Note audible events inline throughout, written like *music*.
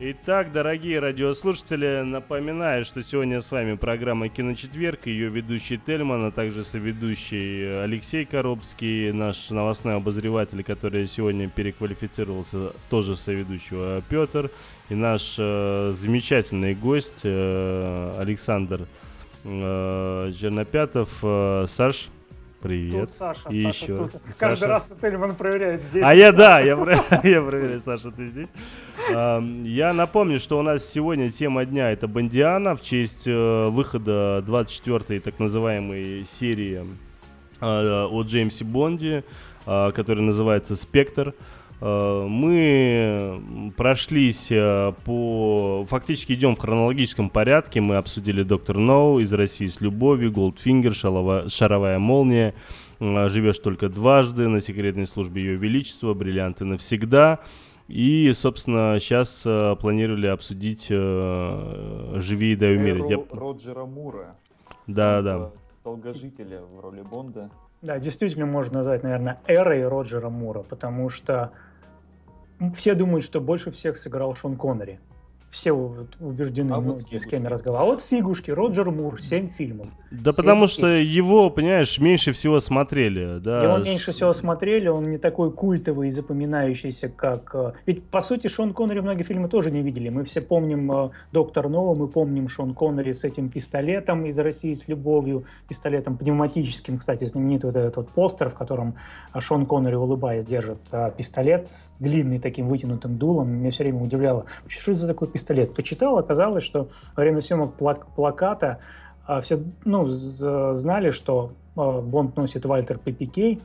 Итак, дорогие радиослушатели, напоминаю, что сегодня с вами программа «Киночетверг», ее ведущий Тельман, а также соведущий Алексей Коробский, наш новостной обозреватель, который сегодня переквалифицировался тоже в соведущего Петр, и наш э, замечательный гость э, Александр э, Чернопятов. Э, Саш, Привет. Тут Саша. И Саша еще. тут. Саша. Каждый раз Тельман проверяет здесь. А я, Саша. да, я, *laughs* я проверяю, Саша, ты здесь. Я напомню, что у нас сегодня тема дня это Бондиана в честь э, выхода 24-й так называемой серии э, о Джеймсе Бонде, э, которая называется «Спектр». Э, Мы прошлись э, по... Фактически идем в хронологическом порядке. Мы обсудили «Доктор Ноу», «Из России с любовью», «Голдфингер», «Шалова- «Шаровая молния», э, «Живешь только дважды», «На секретной службе Ее Величества», «Бриллианты навсегда». И, собственно, сейчас планировали обсудить э, «Живи и дай умереть». Я- Роджера Мура. Да, да. Долгожителя в роли Бонда. Да, действительно можно назвать, наверное, эрой Роджера Мура, потому что все думают, что больше всех сыграл Шон Коннери. Все вот убеждены, А вот с кем я разговаривал. А вот фигушки, Роджер Мур, 7 фильмов. Да Все потому такие. что его, понимаешь, меньше всего смотрели. Да, Его меньше всего смотрели, он не такой культовый и запоминающийся, как... э, Ведь, по сути, Шон Коннери многие фильмы тоже не видели. Мы все помним э, «Доктор Ноу», мы помним Шон Коннери с этим пистолетом из России с любовью, пистолетом пневматическим, кстати, знаменитый вот этот вот постер, в котором э, Шон Коннери, улыбаясь, держит пистолет с длинный таким вытянутым дулом. Меня все время удивляло, что это за такой пистолет. Почитал, оказалось, что во время съемок плак- плаката а, все ну, знали, что а, Бонд носит Вальтер ППК,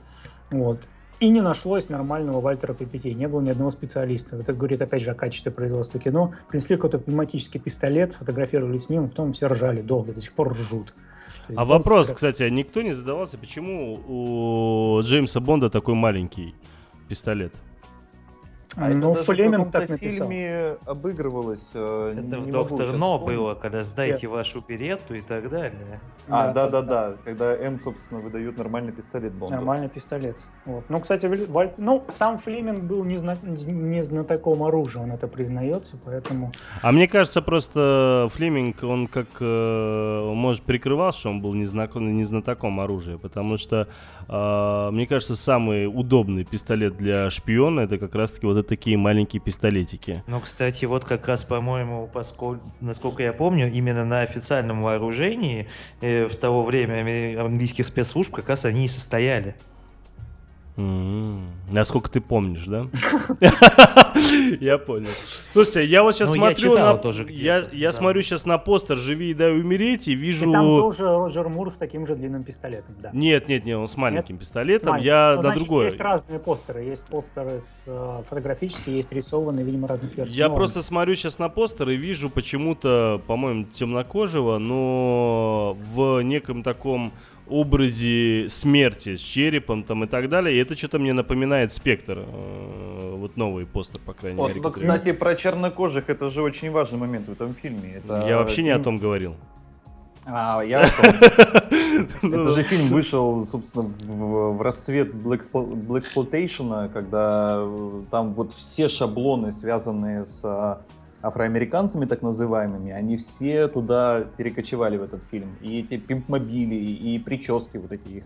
вот, и не нашлось нормального Вальтера ППК, не было ни одного специалиста. Это говорит, опять же, о качестве производства кино. Принесли какой-то пневматический пистолет, сфотографировали с ним, потом все ржали долго, до сих пор ржут. А вопрос, всегда- кстати, никто не задавался, почему у Джеймса Бонда такой маленький пистолет? А это ну, даже Флеминг в так каком-то написал. фильме обыгрывалось. э, Это не в Доктор Но вспомнить. было, когда сдайте вашу берету и так далее. А, Да, да, да, да. Когда М, собственно, выдает нормальный пистолет Бонду. Нормальный пистолет. Вот. Ну, кстати, Валь- ну, сам Флеминг был не, зна- не знатоком оружия, он это признается, поэтому... А мне кажется, просто Флеминг, он как, э, может, прикрывал, что он был не, знаком, не знатоком оружия, потому что, э, мне кажется, самый удобный пистолет для шпиона это как раз-таки вот такие маленькие пистолетики. Ну, кстати, вот как раз, по-моему, поскольку, насколько я помню, именно на официальном вооружении э, в то время английских спецслужб как раз они и состояли. Насколько ты помнишь, да? *laughs* *laughs* Я понял. Слушайте, я вот сейчас Ну, я смотрю читал на... Я смотрю сейчас на постер «Живи и дай умереть» и вижу... там тоже Роджер Мур с таким же длинным пистолетом, да. Нет, нет, нет, он с маленьким пистолетом. Я ну, на другое. Есть разные постеры. Есть постеры с, э, фотографические, есть рисованные, видимо, разных версий. Я Ну, просто смотрю сейчас на постер и вижу почему-то, по-моему, темнокожего, но в неком таком образе смерти с черепом там и так далее. И это что-то мне напоминает спектр. э, Вот новый постер, по крайней Вот, мере. ну, который- кстати, про чернокожих это же очень важный момент в этом фильме. Это Я вообще не о фильм- том говорил. А, я о том. *laughs* Ну, Это же фильм вышел, собственно, в, в расцвет Blaxploitation, когда э, там вот все шаблоны, связанные с а, афроамериканцами, так называемыми, они все туда перекочевали в этот фильм. И эти пимпмобили, и прически вот эти их,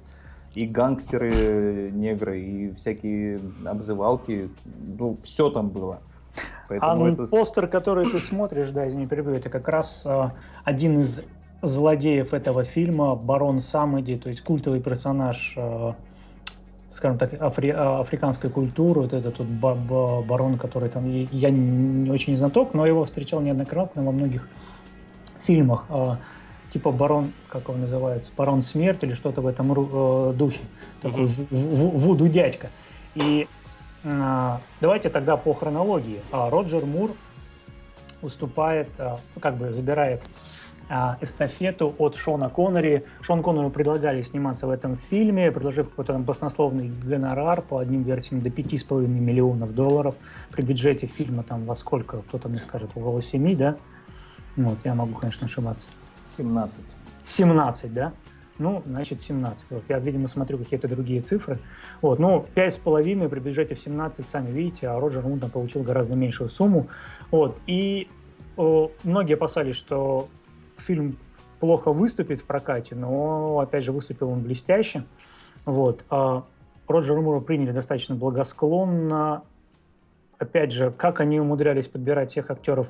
и гангстеры негры, и всякие обзывалки, ну, все там было. А Поэтому ну, это... постер, который ты смотришь, да, извини, перебью, это как раз э, один из злодеев этого фильма, барон Самеди, то есть культовый персонаж, э, скажем так, афри- э, африканской культуры, вот этот вот ба- ба- барон, который там, я не очень знаток, но его встречал неоднократно во многих фильмах, э, типа барон, как он называется, барон смерть или что-то в этом э, духе, такой вуду дядька. И а, Давайте тогда по хронологии. А, Роджер Мур уступает, а, как бы забирает а, эстафету от Шона Коннери. Шон Коннеру предлагали сниматься в этом фильме, предложив какой-то там баснословный гонорар по одним версиям до 5,5 миллионов долларов. При бюджете фильма там во сколько, кто-то мне скажет, около 7, да? Вот, я могу, конечно, ошибаться. 17. 17, да? Ну, значит, 17. Вот я, видимо, смотрю какие-то другие цифры. Вот, ну, 5,5 при бюджете в 17, сами видите, а Роджер Мун получил гораздо меньшую сумму. Вот, и о, многие опасались, что фильм плохо выступит в прокате, но, опять же, выступил он блестяще. Вот. А Роджера Мура приняли достаточно благосклонно. Опять же, как они умудрялись подбирать тех актеров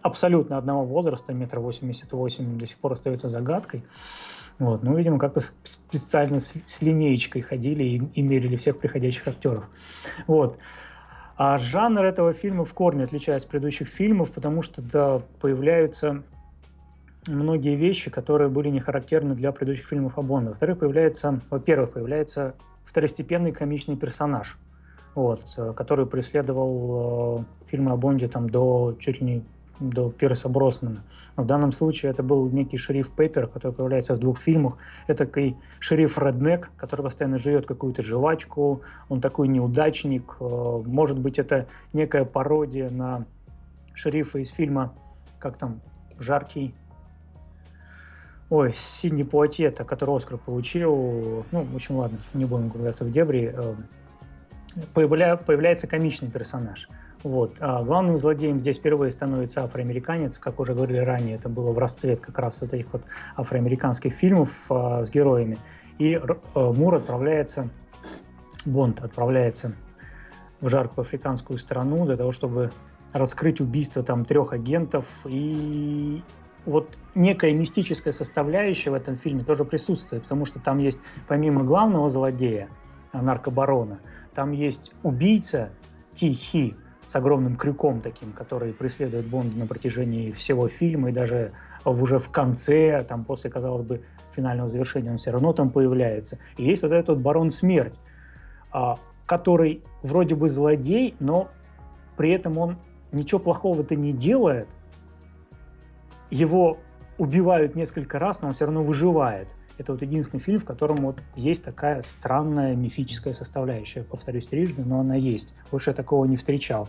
абсолютно одного возраста, метра восемьдесят восемь, до сих пор остается загадкой. Вот. Ну, видимо, как-то специально с, с линеечкой ходили и, и мерили всех приходящих актеров. Вот. А жанр этого фильма в корне отличается от предыдущих фильмов, потому что да, появляются многие вещи, которые были не характерны для предыдущих фильмов о Бонде. Во-вторых, появляется, во-первых, появляется второстепенный комичный персонаж, вот, э, который преследовал э, фильмы о Бонде там, до чуть ли не до Пирса Броснана. В данном случае это был некий шериф Пеппер, который появляется в двух фильмах. Это такой шериф Реднек, который постоянно живет какую-то жвачку. Он такой неудачник. Э, может быть, это некая пародия на шерифа из фильма, как там, «Жаркий Ой, Сидни Пуатьета, который Оскар получил. Ну, в общем, ладно, не будем углубляться в дебри. Э, появля, появляется комичный персонаж. Вот. А главным злодеем здесь впервые становится афроамериканец. Как уже говорили ранее, это было в расцвет как раз вот этих вот афроамериканских фильмов а, с героями. И а, Мур отправляется, Бонд отправляется в жаркую африканскую страну для того, чтобы раскрыть убийство там трех агентов и вот некая мистическая составляющая в этом фильме тоже присутствует, потому что там есть, помимо главного злодея, наркобарона, там есть убийца Тихи с огромным крюком таким, который преследует Бонда на протяжении всего фильма, и даже уже в конце, там после, казалось бы, финального завершения он все равно там появляется. И есть вот этот барон Смерть, а, который вроде бы злодей, но при этом он ничего плохого-то не делает – его убивают несколько раз, но он все равно выживает. Это вот единственный фильм, в котором вот есть такая странная мифическая составляющая. Повторюсь трижды, но она есть. Больше я такого не встречал.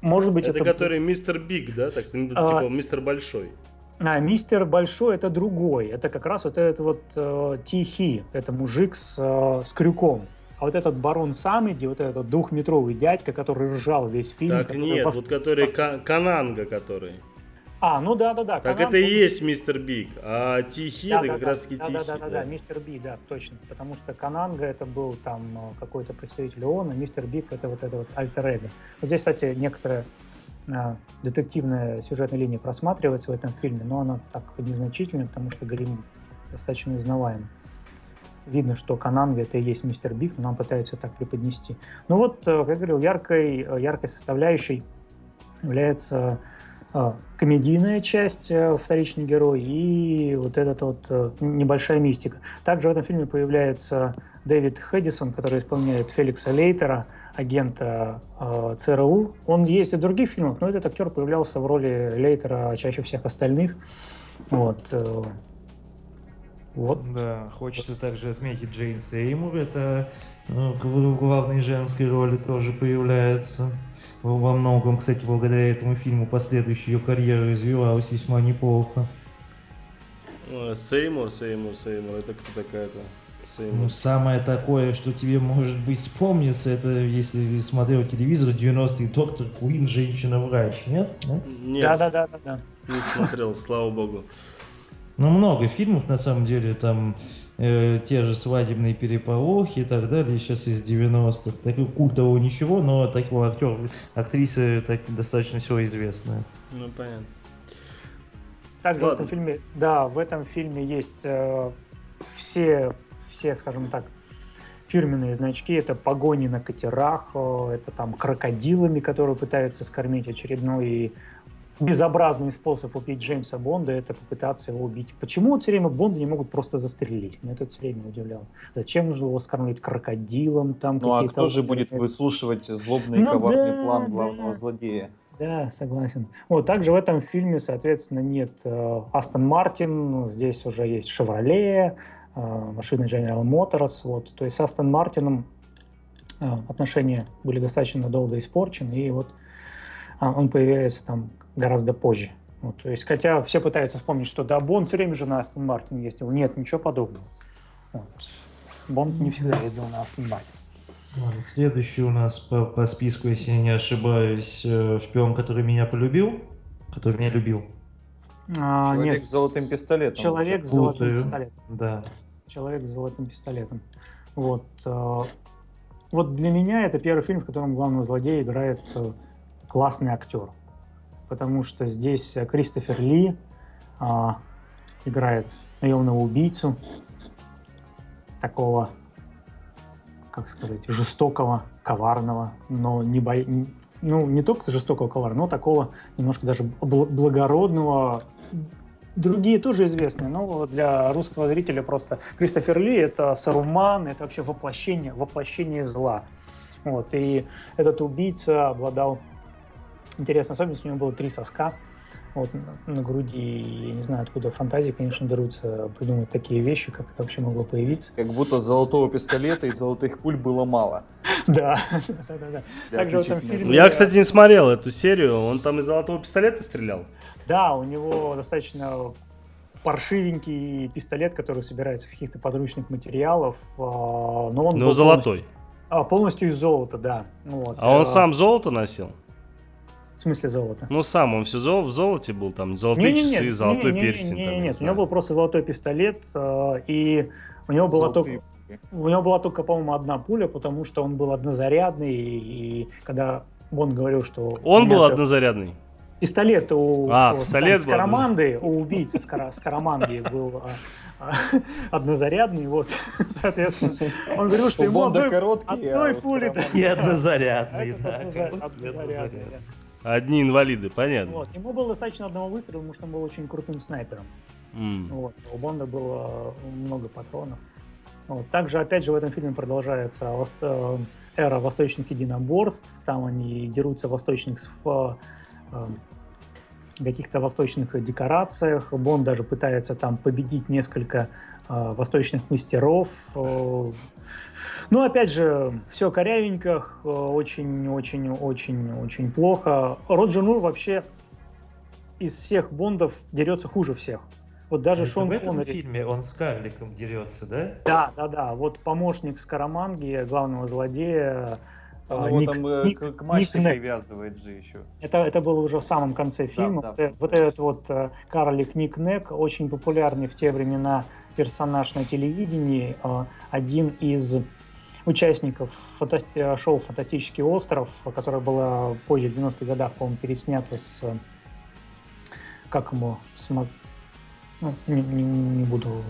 Может быть, это... Это который мистер Биг, да? Так, ну, а... Типа мистер Большой. А, мистер Большой это другой. Это как раз вот этот вот э, Тихий. Это мужик с, э, с крюком. А вот этот барон Самеди, вот этот двухметровый дядька, который ржал весь фильм. Так нет, пос... вот который пос... Кананга, который. А, ну да, да, да. Так Кананга, это и есть мистер Биг, а Тихий да, это да, как да, раз таки да, Тихий. Да, да, да, да, мистер Биг, да, точно. Потому что Кананга это был там э, какой-то представитель ООН, а мистер Биг это вот это вот альтер -эго. Вот здесь, кстати, некоторая а, детективная сюжетная линия просматривается в этом фильме, но она так незначительная, потому что Грим достаточно узнаваем. Видно, что Кананга это и есть мистер Биг, но нам пытаются так преподнести. Ну вот, э, как я говорил, яркой, э, яркой составляющей является комедийная часть, э, вторичный герой, и вот эта вот э, небольшая мистика. Также в этом фильме появляется Дэвид Хэдисон, который исполняет Феликса Лейтера, агента э, ЦРУ. Он есть и в других фильмах, но этот актер появлялся в роли Лейтера чаще всех остальных. Вот. Э, вот. Да, хочется также отметить Джейн Сеймур, это ну, в главной женской роли тоже появляется. Во многом, кстати, благодаря этому фильму последующая ее карьера развивалась весьма неплохо. Сеймур, Сеймур, Сеймур, это кто такая-то? Сеймур. Ну, самое такое, что тебе может быть вспомнится, это если смотрел телевизор 90-й доктор Куин, женщина-врач, нет? Нет? Нет. Да, да, да, да, да. Не смотрел, слава богу. Ну, много фильмов, на самом деле, там э, те же свадебные переполохи и так далее, сейчас из 90-х. Такого культового ничего, но такого актер, актрисы так, достаточно всего известная. Ну, понятно. Также Ладно. в этом фильме, да, в этом фильме есть э, все, все, скажем так, фирменные значки. Это погони на катерах, э, это там крокодилами, которые пытаются скормить очередной безобразный способ убить Джеймса Бонда – это попытаться его убить. Почему все время Бонда не могут просто застрелить? Меня это все время удивляло. Зачем нужно его скормить крокодилом? Там ну а кто же будет выслушивать злобный ну, коварный да, план главного да. злодея? Да, согласен. Вот также в этом фильме, соответственно, нет э, Астон Мартин, здесь уже есть Шевроле, э, машины General Motors. Вот. То есть с Астон Мартином э, отношения были достаточно долго испорчены, и вот он появляется там гораздо позже. Вот, то есть, хотя все пытаются вспомнить, что да, Бонд все время же на Астон Мартин ездил. Нет, ничего подобного. Вот. Бонд не всегда ездил на Астон Мартин. Следующий у нас по, по списку, если я не ошибаюсь, э, шпион, который меня полюбил, который меня любил. А, Человек нет, с золотым пистолетом. Человек с золотым пистолетом. Да. Человек с золотым пистолетом. Вот. Э, вот для меня это первый фильм, в котором главного злодея играет э, классный актер. Потому что здесь Кристофер Ли а, играет наемного убийцу, такого как сказать, жестокого, коварного, но не бо... ну, не только жестокого, коварного, но такого немножко даже благородного. Другие тоже известны, но для русского зрителя просто Кристофер Ли — это Саруман, это вообще воплощение, воплощение зла. Вот, и этот убийца обладал интересной особенностью, у него было три соска, вот на груди, я не знаю, откуда фантазии, конечно, берутся придумать такие вещи, как это вообще могло появиться. Как будто золотого пистолета и золотых пуль было мало. *laughs* *laughs* Да, да, да. Я, кстати, не смотрел эту серию, он там из золотого пистолета стрелял? Да, у него достаточно паршивенький пистолет, который собирается в каких-то подручных материалов, а, но он... Но золотой. А, полностью из золота, да. Вот. А он а, сам золото носил? В смысле золото? Ну, сам он все зол, в золоте был, там, золотые не, не, часы, нет, золотой не, не, перстень. Не, не, нет, у него был просто золотой пистолет, э, и у него была только... У него была только, по-моему, одна пуля, потому что он был однозарядный, и, когда он говорил, что... Он был однозарядный? Пистолет у, а, у пистолет там, Скороманды, у убийцы Скороманги был а, а, однозарядный, вот, *laughs* соответственно, он говорил, что ему одной, короткий, одной а пули... И однозарядный, да. Однозарядный, да. Одни инвалиды, понятно. Вот. Ему было достаточно одного выстрела, потому что он был очень крутым снайпером. Mm. Вот. У Бонда было много патронов. Вот. Также, опять же, в этом фильме продолжается э, эра восточных единоборств. Там они дерутся в восточных в э, каких-то восточных декорациях. Бонд даже пытается там победить несколько э, восточных мастеров. Ну, опять же, все корявенько, очень-очень-очень-очень плохо. Роджер Мур вообще из всех Бондов дерется хуже всех. Вот даже Это Шон в этом Коннери... фильме он с карликом дерется, да? Да, да, да. Вот помощник Скороманги, главного злодея, он а, его Ник, там э, Ник, к мачте Ник привязывает же еще. Это, это было уже в самом конце фильма. Да, да, вот, этот вот э, карлик Ник Нек, очень популярный в те времена персонаж на телевидении, э, один из участников фантасти- шоу «Фантастический остров», которое было позже, в 90-х годах, по-моему, переснято с... Как ему? С, ну, не, не, не буду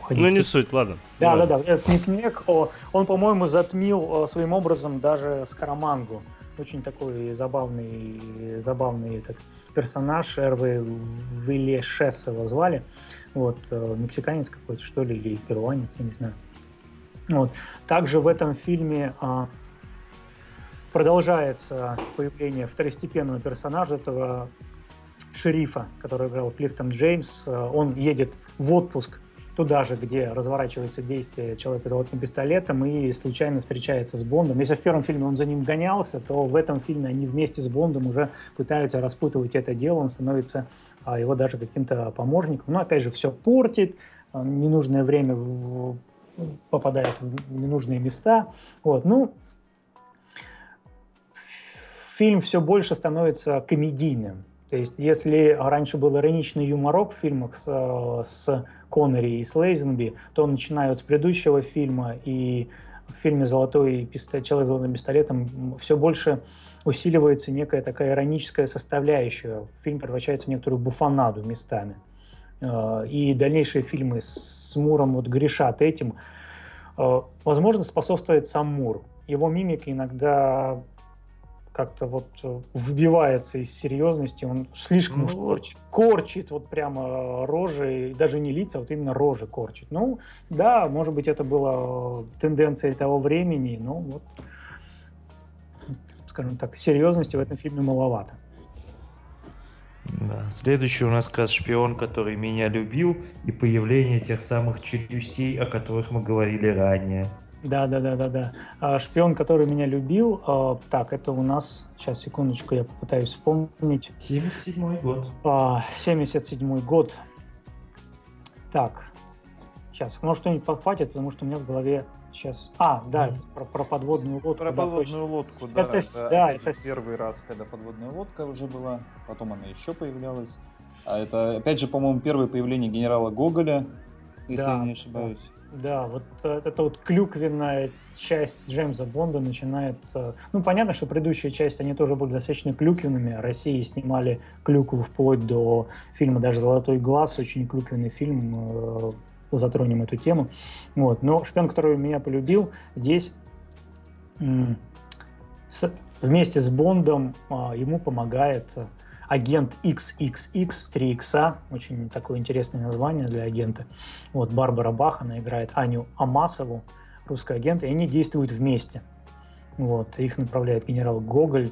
уходить. Ну, не суть, ладно. Да, да, да. Этот Ник Нек, он, по-моему, затмил своим образом даже Скарамангу. Очень такой забавный, забавный этот персонаж. Эрвы Виллешес его звали. Вот, э, мексиканец какой-то, что ли, или перуанец, я не знаю. Вот. Также в этом фильме а, продолжается появление второстепенного персонажа этого шерифа, который играл Клифтон Джеймс. Он едет в отпуск туда же, где разворачивается действие человека с золотым пистолетом и случайно встречается с Бондом. Если в первом фильме он за ним гонялся, то в этом фильме они вместе с Бондом уже пытаются распутывать это дело, он становится а, его даже каким-то помощником. Но опять же, все портит, а, ненужное время попадает в ненужные места. Вот. Ну, фильм все больше становится комедийным. То есть, если раньше был ироничный юморок в фильмах с, с Коннери и с Лейзенби, то начиная с предыдущего фильма и в фильме «Золотой пистолет», «Человек с золотым пистолетом» все больше усиливается некая такая ироническая составляющая. Фильм превращается в некоторую буфанаду местами. Э, и дальнейшие фильмы с Муром вот грешат этим. Э, возможно, способствует сам Мур. Его мимика иногда как-то вот э, выбивается из серьезности, он слишком уж ну корчит, корчит вот прямо рожи, даже не лица, а вот именно рожи корчит. Ну, да, может быть, это была тенденция того времени, но вот, скажем так, серьезности в этом фильме маловато. Да. Следующий у нас как шпион, который меня любил, и появление тех самых челюстей, о которых мы говорили ранее. Да, да, да, да, да. А, шпион, который меня любил. А, так, это у нас. Сейчас, секундочку, я попытаюсь вспомнить. 77 год. А, 77 год. Так. Сейчас, может, кто-нибудь подхватит, потому что у меня в голове сейчас... А, да, это про, про подводную лодку. Про да, подводную точно. лодку, да. Это- Это, да, же, это- первый раз, когда подводная лодка уже была, потом она еще появлялась. А это, опять же, по-моему, первое появление генерала Гоголя, если Да, я не ошибаюсь. Да, вот э, эта вот клюквенная часть Джеймса Бонда начинает... э, Ну, понятно, что предыдущая часть, они тоже были достаточно клюквенными. России снимали клюкву вплоть до фильма даже «Золотой глаз», очень клюквенный фильм, э, затронем эту тему. Вот. Но «Шпион, который меня полюбил», здесь с- вместе с Бондом а, ему помогает агент XXX, 3 икса, очень такое интересное название для агента. Вот Барбара Бах, она играет Аню Амасову, русский агент, и они действуют вместе. Вот, их направляет генерал Гоголь.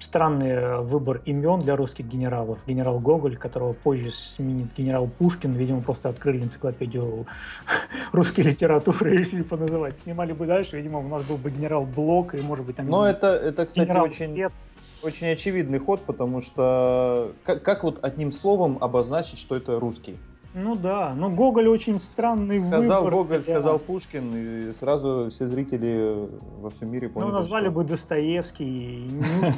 Странный э, выбор имен для русских генералов. Генерал Гоголь, которого позже сменит генерал Пушкин, видимо, просто открыли энциклопедию *laughs* русской литературы и поназывать. Снимали бы дальше, видимо, у нас был бы генерал Блок, и, может быть, там... Но это, это, кстати, генерал очень, Свет. очень очевидный ход, потому что как, как вот одним словом обозначить, что это русский? Ну да, но Гоголь очень странный Сказал выбор. Гоголь, хотя- сказал Пушкин, и сразу все зрители во всем мире поняли, Ну, назвали что- бы Достоевский.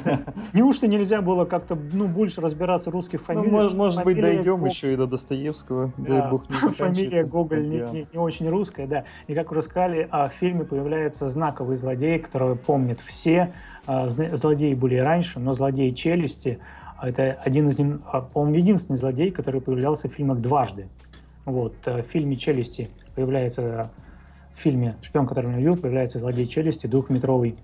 *laughs* Неужто, нельзя было как-то ну, больше разбираться русских Ну, фамилиях? может, быть, дойдем еще и до Достоевского. Да, Дай бог не *laughs* Фамилия. Гоголь не, очень русская, да. И как уже сказали, а, в фильме появляется знаковый злодей, которого помнят все. А, Злодеи были раньше, но злодей челюсти это один из а, по-моему, единственный злодей, который появлялся в фильмах дважды. Вот, э, в фильме «Челюсти» появляется, в фильме «Шпион, который меня любил» появляется злодей «Челюсти», двухметровый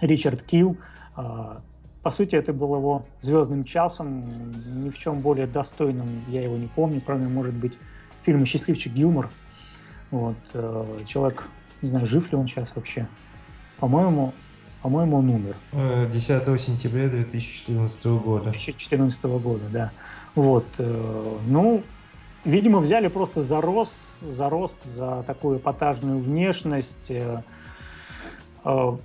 Ричард Килл. А, По сути, это был его звездным часом, ни в чем более достойным я его не помню, кроме, может быть, фильма «Счастливчик Гилмор». Вот, э, человек, не знаю, жив ли он сейчас вообще. По-моему, по-моему, он умер. Э, 10 сентября 2014 года. 2014 года, да. Вот, э, ну, видимо, взяли просто за рост, за рост, за такую эпатажную внешность. э, э,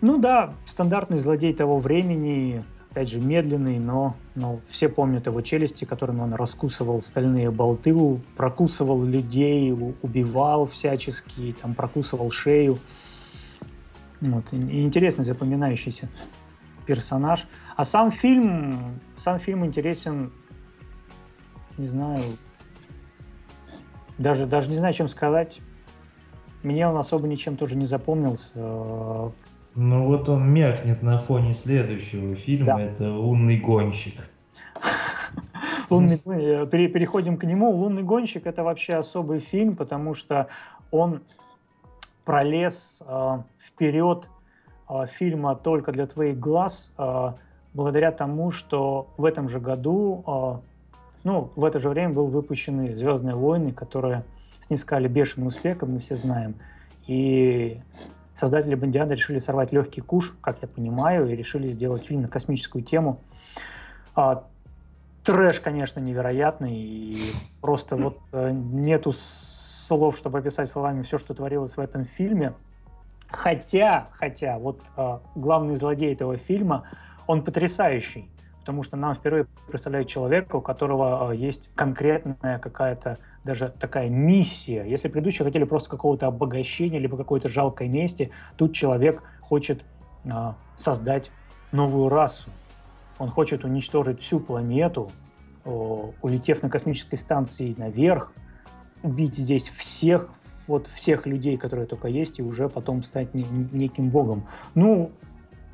ну да, стандартный злодей того времени, опять же, медленный, но, но все помнят его челюсти, которыми он раскусывал стальные болты, прокусывал людей, убивал всячески, там, прокусывал шею. Вот, и- интересный, запоминающийся персонаж. А сам фильм, сам фильм интересен, не знаю, даже, даже не знаю, чем сказать. Мне он особо ничем тоже не запомнился. Ну вот он меркнет на фоне следующего фильма, Да. это «Лунный гонщик». *laughs* Лунный, э, пере- переходим к нему. «Лунный гонщик» — это вообще особый фильм, потому что он пролез э, вперед э, фильма «Только для твоих глаз» э, благодаря тому, что в этом же году, э, ну, в это же время был выпущены «Звездные войны», которые снискали бешеный успех, как мы все знаем. И создатели Бондиана решили сорвать легкий куш, как я понимаю, и решили сделать фильм на космическую тему. А, Трэш, конечно, невероятный, и просто вот э, нету слов, чтобы описать словами все, что творилось в этом фильме. Хотя, хотя, вот э, главный злодей этого фильма, он потрясающий, потому что нам впервые представляют человека, у которого э, есть конкретная какая-то даже такая миссия. Если предыдущие хотели просто какого-то обогащения, либо какой-то жалкой мести, тут человек хочет э, создать новую расу. Он хочет уничтожить всю планету, улетев на космической станции наверх, убить здесь всех, вот всех людей, которые только есть, и уже потом стать не- неким богом. Ну,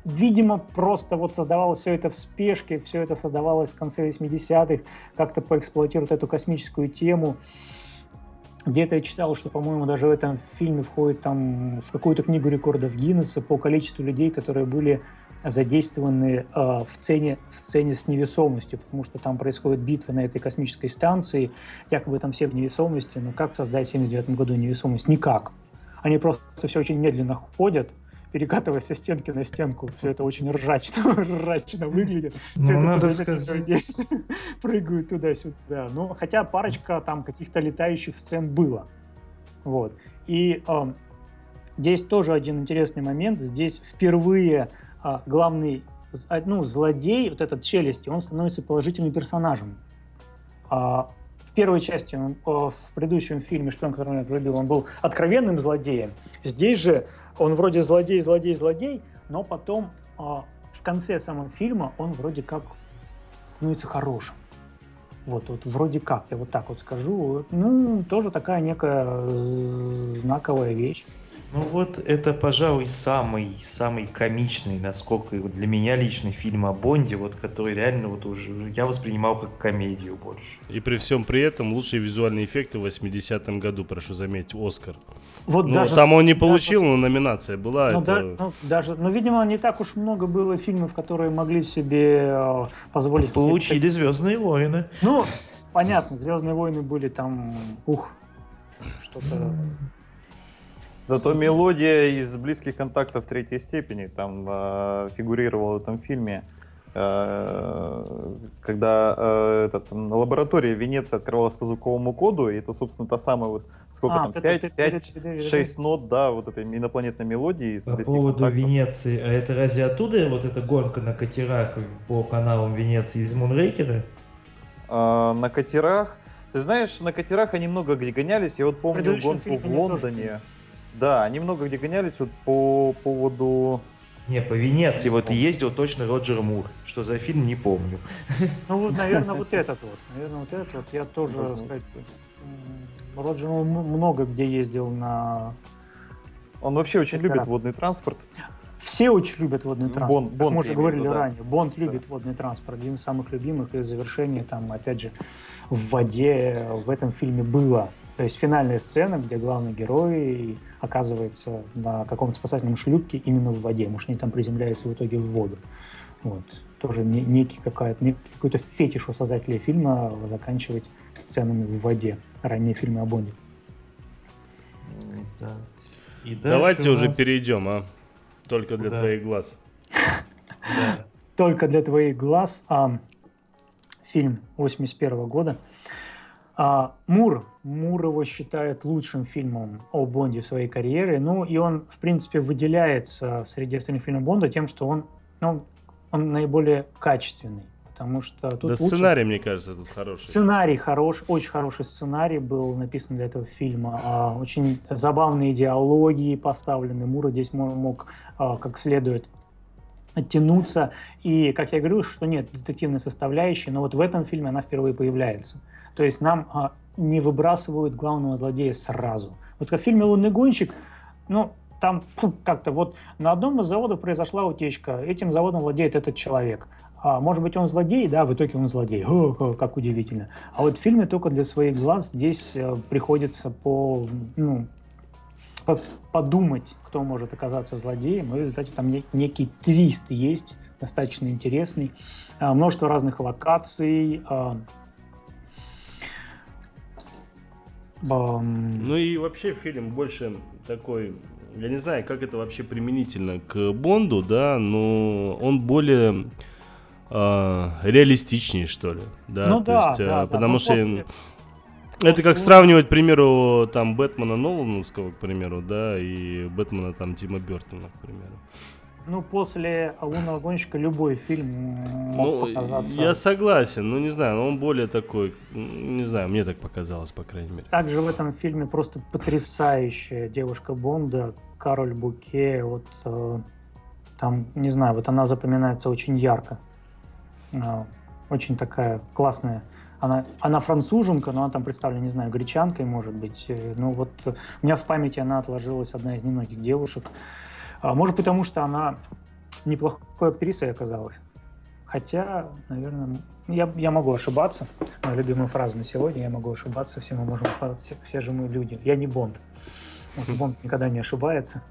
видимо, просто вот создавалось все это в спешке, все это создавалось в конце 80-х, как-то поэксплуатируют эту космическую тему. Где-то я читал, что, по-моему, даже в этом фильме входит там в какую-то книгу рекордов Гиннесса по количеству людей, которые были задействованы э, в, сцене, в сцене с невесомостью, потому что там происходит битва на этой космической станции, якобы там все в невесомости, но как создать в 79 году невесомость? Никак. Они просто все очень медленно ходят, перекатываясь со стенки на стенку. Все это очень ржачно, *laughs* ржачно выглядит. Ну, Всё это надо сказать. *laughs* Прыгают туда-сюда. Ну, хотя парочка там каких-то летающих сцен было. Вот. И эм, здесь тоже один интересный момент. Здесь впервые главный а, ну, злодей, вот этот челюсти, он становится положительным персонажем. А, в первой части, а, в предыдущем фильме «Шпион, который меня полюбил», он был откровенным злодеем. Здесь же он вроде злодей, злодей, злодей, но потом а, в конце самого фильма он вроде как становится хорошим. Вот, вот вроде как, я вот так вот скажу. Ну, тоже такая некая знаковая вещь. Ну вот это, пожалуй, самый, самый комичный, насколько для меня личный фильм о Бонде, вот который реально вот уже я воспринимал как комедию больше. И при всем при этом лучшие визуальные эффекты в 80-м году, прошу заметить, Оскар. Вот ну, даже, там он не получил, даже, но номинация была. Ну, это... да, ну, даже, ну, видимо, не так уж много было фильмов, которые могли себе э, позволить... Получили «Звездные войны». Ну, понятно, «Звездные войны» были там, ух, что-то... Зато мелодия из близких контактов третьей степени там э, фигурировала в этом фильме. Э, когда э, этот, на лаборатории Венеции открывалась по звуковому коду, и это, собственно, та самая вот, сколько а, там, 5-6 нот, да, вот этой инопланетной мелодии. Из по поводу контактов. Венеции, а это разве оттуда вот эта гонка на катерах по каналам Венеции из Мунрейкера? А, на катерах? Ты знаешь, на катерах они много где гонялись, я вот помню гонку в Лондоне. Тоже да, они много где гонялись вот по поводу... Не, по Венеции вот ездил точно Роджер Мур. Что за фильм, не помню. *laughs* Ну вот, наверное, вот этот вот. Наверное, вот этот вот. Я тоже, сказать, Роджер Мур много где ездил на... Он вообще очень любит водный транспорт. Все очень любят водный транспорт. Бонд, как Бонд мы уже говорили да. ранее. Бонд любит да. водный транспорт. Один из самых любимых. И завершение там, опять же, в воде в этом фильме было. То есть финальная сцена, где главный герой оказывается на каком-то спасательном шлюпке именно в воде. Может, они там приземляются в итоге в воду. Вот. Тоже не, некий, какая-то, некий какой-то фетиш у создателей фильма заканчивать сценами в воде. Ранние фильмы о Бонде. Да. И Давайте уже нас... перейдем, а? Только для да. твоих глаз. Только для твоих глаз. А, фильм 81 года. А, Мур, Мур его считает лучшим фильмом о Бонде своей карьеры. Ну, и он, в принципе, выделяется среди остальных фильмов Бонда тем, что он, ну, он наиболее качественный. Потому что тут да лучше... сценарий, мне кажется, тут хороший. Сценарий хорош, очень хороший сценарий был написан для этого фильма. А, очень забавные диалоги поставлены. Мура здесь мог а, как следует оттянуться. И, как я говорил, что нет детективной составляющей, но вот в этом фильме она впервые появляется. То есть нам а, не выбрасывают главного злодея сразу. Вот как в фильме «Лунный гонщик», ну, там как-то вот на одном из заводов произошла утечка, этим заводом владеет этот человек. А, может быть, он злодей, да, в итоге он злодей. О, как удивительно. А вот в фильме только для своих глаз здесь э, приходится по, ну, по, подумать, кто может оказаться злодеем. И в результате там некий твист есть, достаточно интересный. А, множество разных локаций, а, Ну и вообще фильм больше такой, я не знаю, как это вообще применительно к Бонду, да, но он более э, реалистичнее, что ли, да, ну, то да, есть, да, э, потому да, что после... это как сравнивать, к примеру, там Бэтмена Нолановского, к примеру, да, и Бэтмена там Тима Бертона, к примеру. Ну, после «Лунного гонщика» любой фильм мог ну, показаться... Я согласен, но не знаю, но он более такой, не знаю, мне так показалось, по крайней мере. Также в этом фильме просто потрясающая девушка Бонда, Кароль Буке, вот э, там, не знаю, вот она запоминается очень ярко. Э, очень такая классная. Она, она француженка, но она там представлена, не знаю, гречанкой, может быть. Э, ну вот у меня в памяти она отложилась, одна из немногих девушек, может, потому что она неплохой актрисой оказалась. Хотя, наверное, я, я могу ошибаться. Моя любимая фраза на сегодня, я могу ошибаться, все мы можем все, все же мы люди. Я не Бонд. Вот, Бонд никогда не ошибается.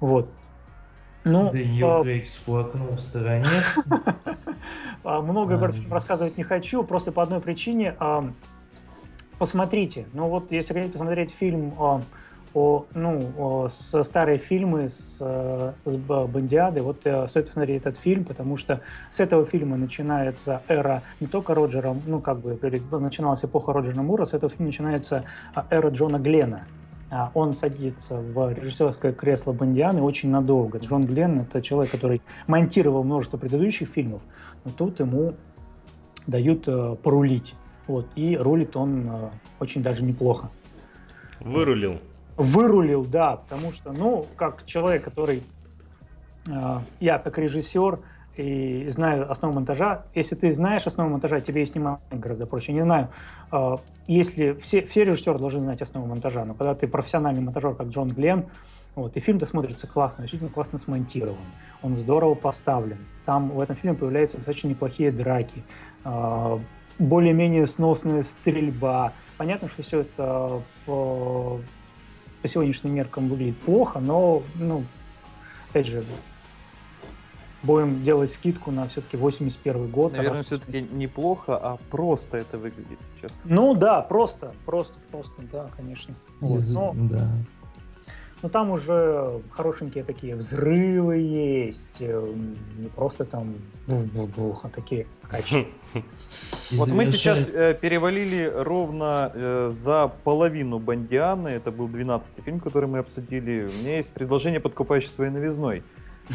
Вот. Ну, Дэниел Крейг всплакнул в стороне. *laughs* А, много рассказывать не хочу, просто по одной причине. А, посмотрите. Ну вот, если хотите посмотреть фильм о, ну, со старые фильмы с, э, с Бондиады. Вот э, стоит посмотреть этот фильм, потому что с этого фильма начинается эра не только Роджера, ну, как бы начиналась эпоха Роджера Мура, с этого фильма начинается а, эра Джона Глена. а, он садится в режиссерское кресло Бондианы очень надолго. Джон Гленн — это человек, который монтировал множество предыдущих фильмов, но тут ему дают э, порулить. Вот, и рулит он очень даже неплохо. Вырулил. Вырулил, да, потому что, ну, как человек, который... Э, я как режиссер и знаю основу монтажа. Если ты знаешь основу монтажа, тебе и снимать гораздо проще. Не знаю, э, если все, все режиссеры должны знать основу монтажа, но когда ты профессиональный монтажер, как Джон Гленн, вот, и фильм-то смотрится классно, действительно классно смонтирован. Он здорово поставлен. Там в этом фильме появляются достаточно неплохие драки, э, более-менее сносная стрельба. Понятно, что все это по, по сегодняшним меркам выглядит плохо, но, ну, опять же, будем делать скидку на все-таки 81 год. Наверное, все-таки неплохо, а просто это выглядит сейчас. Ну да, просто, просто, просто, да, конечно. Вот. Но, да. Но там уже хорошенькие такие взрывы есть, э, не просто там бух, а такие *laughs* качества. Вот мы сейчас э, перевалили ровно э, за половину Бандианы. Это был 12-й фильм, который мы обсудили. У меня есть предложение, подкупающее своей новизной.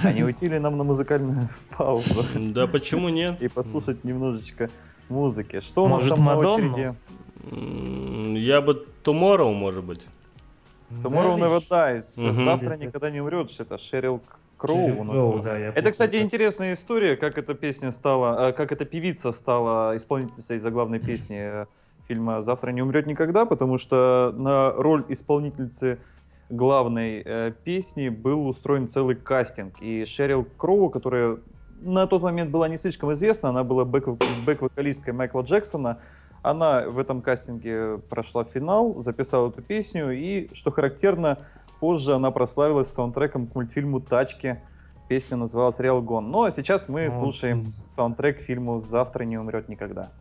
Не *laughs* уйти ли нам на музыкальную *laughs* паузу? Да почему нет? И послушать немножечко музыки. Что у нас там на очереди? Я бы Tomorrow, может быть. Tomorrow Never Dies. Завтра никогда не умрет. Это Шерил Кроу. да, это, кстати, интересная история, как эта песня стала, э, как эта певица стала исполнительницей заглавной песни э, фильма «Завтра не умрет никогда», потому что на роль исполнительницы главной э, песни был устроен целый кастинг. И Шерил Кроу, которая на тот момент была не слишком известна, она была бэк-вокалисткой Майкла Джексона, она в этом кастинге прошла финал, записала эту песню, и, что характерно, позже она прославилась саундтреком к мультфильму «Тачки». Песня называлась «Реал Гон». Ну, а сейчас мы слушаем саундтрек к фильму «Завтра не умрет никогда».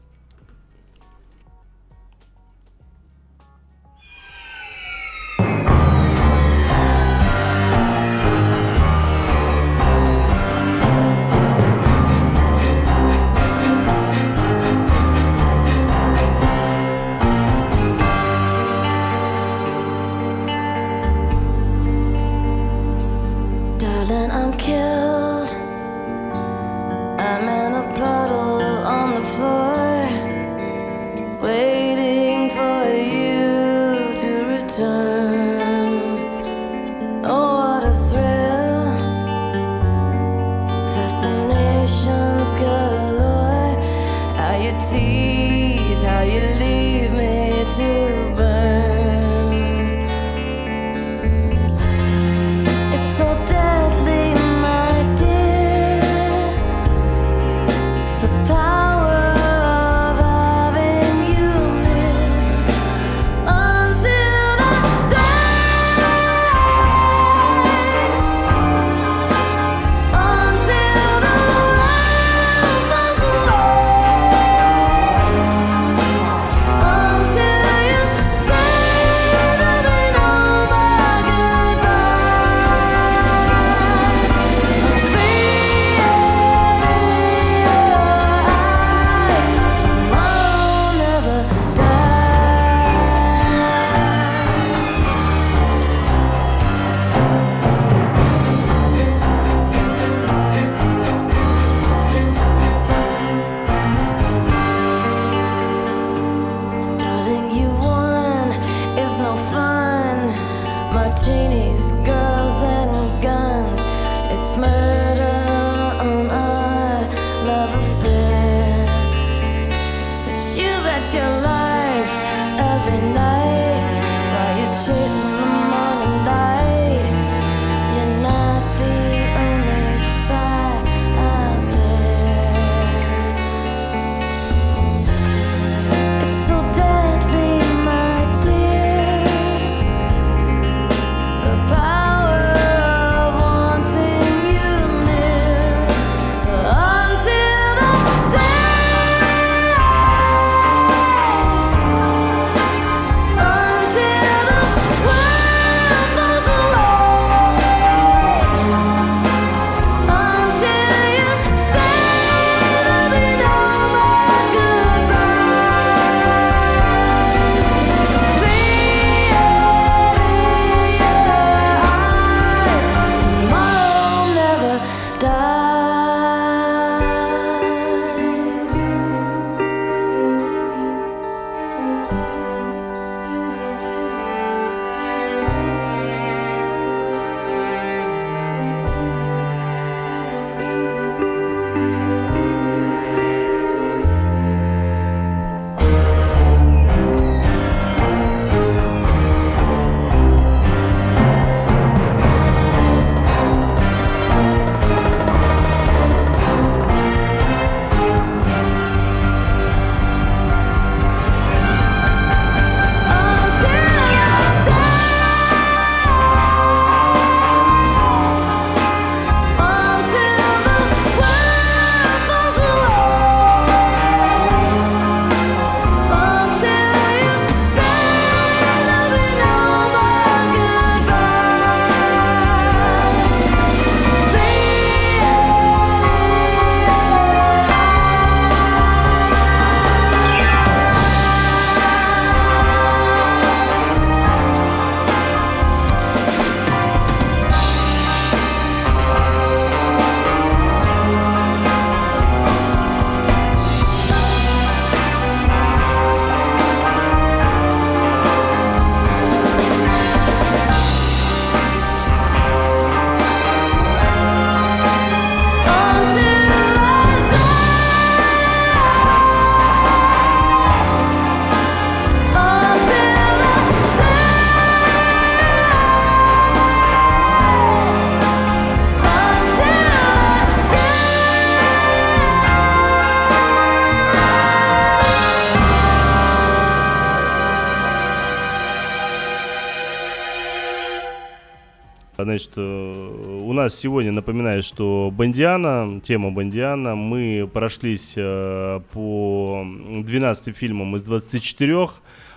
Значит, э, у нас сегодня, напоминаю, что Бандиана, тема Бандиана, мы прошлись э, по 12 фильмам из 24,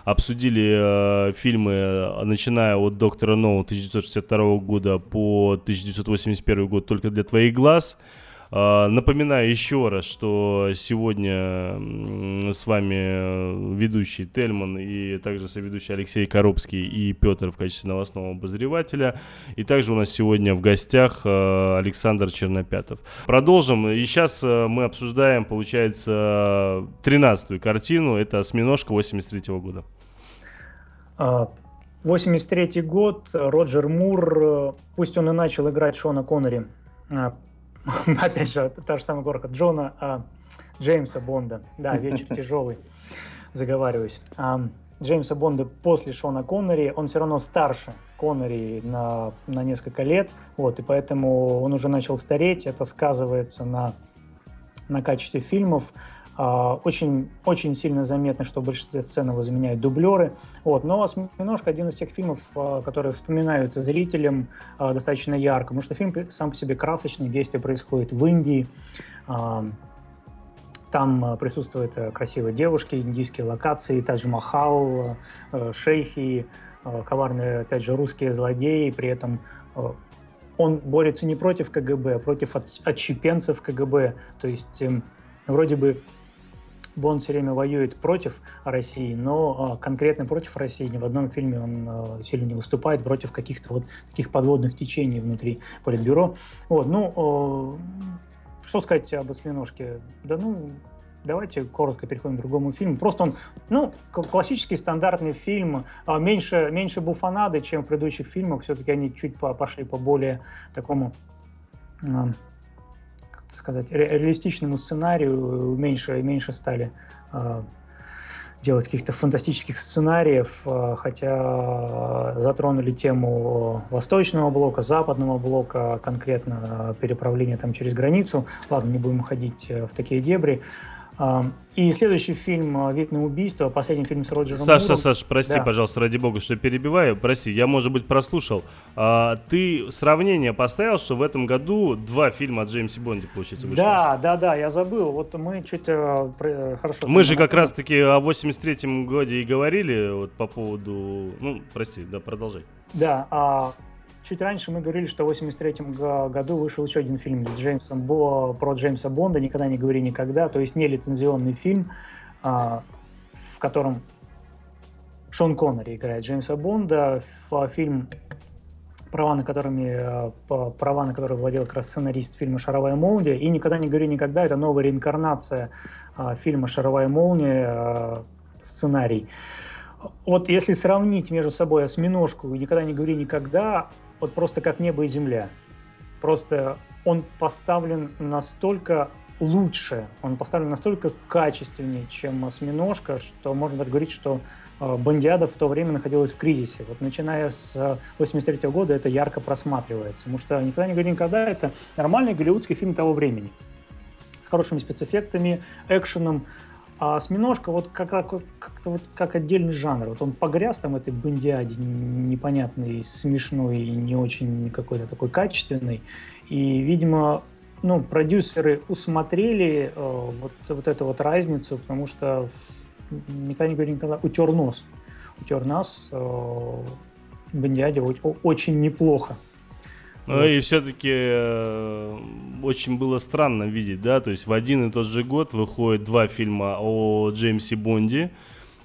обсудили э, фильмы, начиная от «Доктора Ноу» 1962 года по 1981 год «Только для твоих глаз», напоминаю еще раз, что сегодня с вами ведущий Тельман и также соведущий Алексей Коробский и Петр в качестве новостного обозревателя. И также у нас сегодня в гостях а, Александр Чернопятов. Продолжим. И сейчас а, мы обсуждаем, получается, 13-ю картину. Это «Осьминожка» 83 -го года. 83 год, Роджер Мур, пусть он и начал играть Шона Коннери, *laughs* опять же, та же самая горка Джона а, Джеймса Бонда. Да, вечер *laughs* тяжелый, заговариваюсь. А, Джеймса Бонда после Шона Коннери, он все равно старше Коннери на, на несколько лет, вот, и поэтому он уже начал стареть, это сказывается на, на качестве фильмов. А, очень, очень сильно заметно, что в большинстве сцен его заменяют дублеры. Вот. Но «Осьминожка» — один из тех фильмов, а, которые вспоминаются зрителям а, достаточно ярко, потому что фильм сам по себе красочный, действие происходит в Индии, там присутствуют э, красивые девушки, индийские локации, Тадж-Махал, э, шейхи, э, коварные, опять же, русские злодеи. При этом он борется не против КГБ, а против отщепенцев КГБ. То есть эм, вроде бы Бонд все время воюет против России, но а, конкретно против России ни в одном фильме он а, сильно не выступает против каких-то вот таких подводных течений внутри Политбюро. Вот, ну, а, что сказать об «Осьминожке»? Да ну, давайте коротко переходим к другому фильму. Просто он, ну, классический стандартный фильм, меньше, меньше буфанады, чем в предыдущих фильмах. Все-таки они чуть пошли по более такому сказать, реалистичному сценарию меньше и меньше стали э, делать каких-то фантастических сценариев, э, хотя затронули тему восточного блока, западного блока, конкретно переправления там через границу. Ладно, не будем ходить э, в такие дебри. И следующий фильм «Вид на убийство», последний фильм с Роджером Саша, Муром. Саша, прости, да. пожалуйста, ради бога, что перебиваю. Прости, я, может быть, прослушал. А, ты сравнение поставил, что в этом году два фильма от Джеймса Бонди, получается, вышло? Да, да, да, я забыл. Вот мы чуть э, э хорошо... Мы же как раз-таки о 83-м годе и говорили вот по поводу... Ну, прости, да, продолжай. Да, а Чуть раньше мы говорили, что в 83 году вышел еще один фильм с Джеймсом Бо, про Джеймса Бонда «Никогда не говори никогда», то есть нелицензионный фильм, а, в котором Шон Коннери играет Джеймса Бонда. Фильм, права на, которыми, а, права на которые владел как раз сценарист фильма «Шаровая молния». И «Никогда не говори никогда» — это новая реинкарнация а, фильма «Шаровая молния», сценарий. Вот если сравнить между собой «Осьминожку» и «Никогда не говори никогда», вот просто как небо и земля. Просто он поставлен настолько лучше, он поставлен настолько качественнее, чем «Осьминожка», что можно даже говорить, что э, Бондиада в то время находилась в кризисе. Вот начиная с 83 года это ярко просматривается, потому что «Никогда не говори никогда» — это нормальный голливудский фильм того времени с хорошими спецэффектами, экшеном, а осьминожка вот как, как, вот как отдельный жанр. Вот он погряз там этой бандиаде непонятный, смешной и не очень какой-то такой качественный. И, видимо, ну, продюсеры усмотрели э, вот, вот эту вот разницу, потому что никогда не говорю никогда, утер нос. Утер нос э, Бандиаде очень неплохо. Ну и все-таки э, очень было странно видеть, да, то есть в один и тот же год выходят два фильма о Джеймсе Бонде,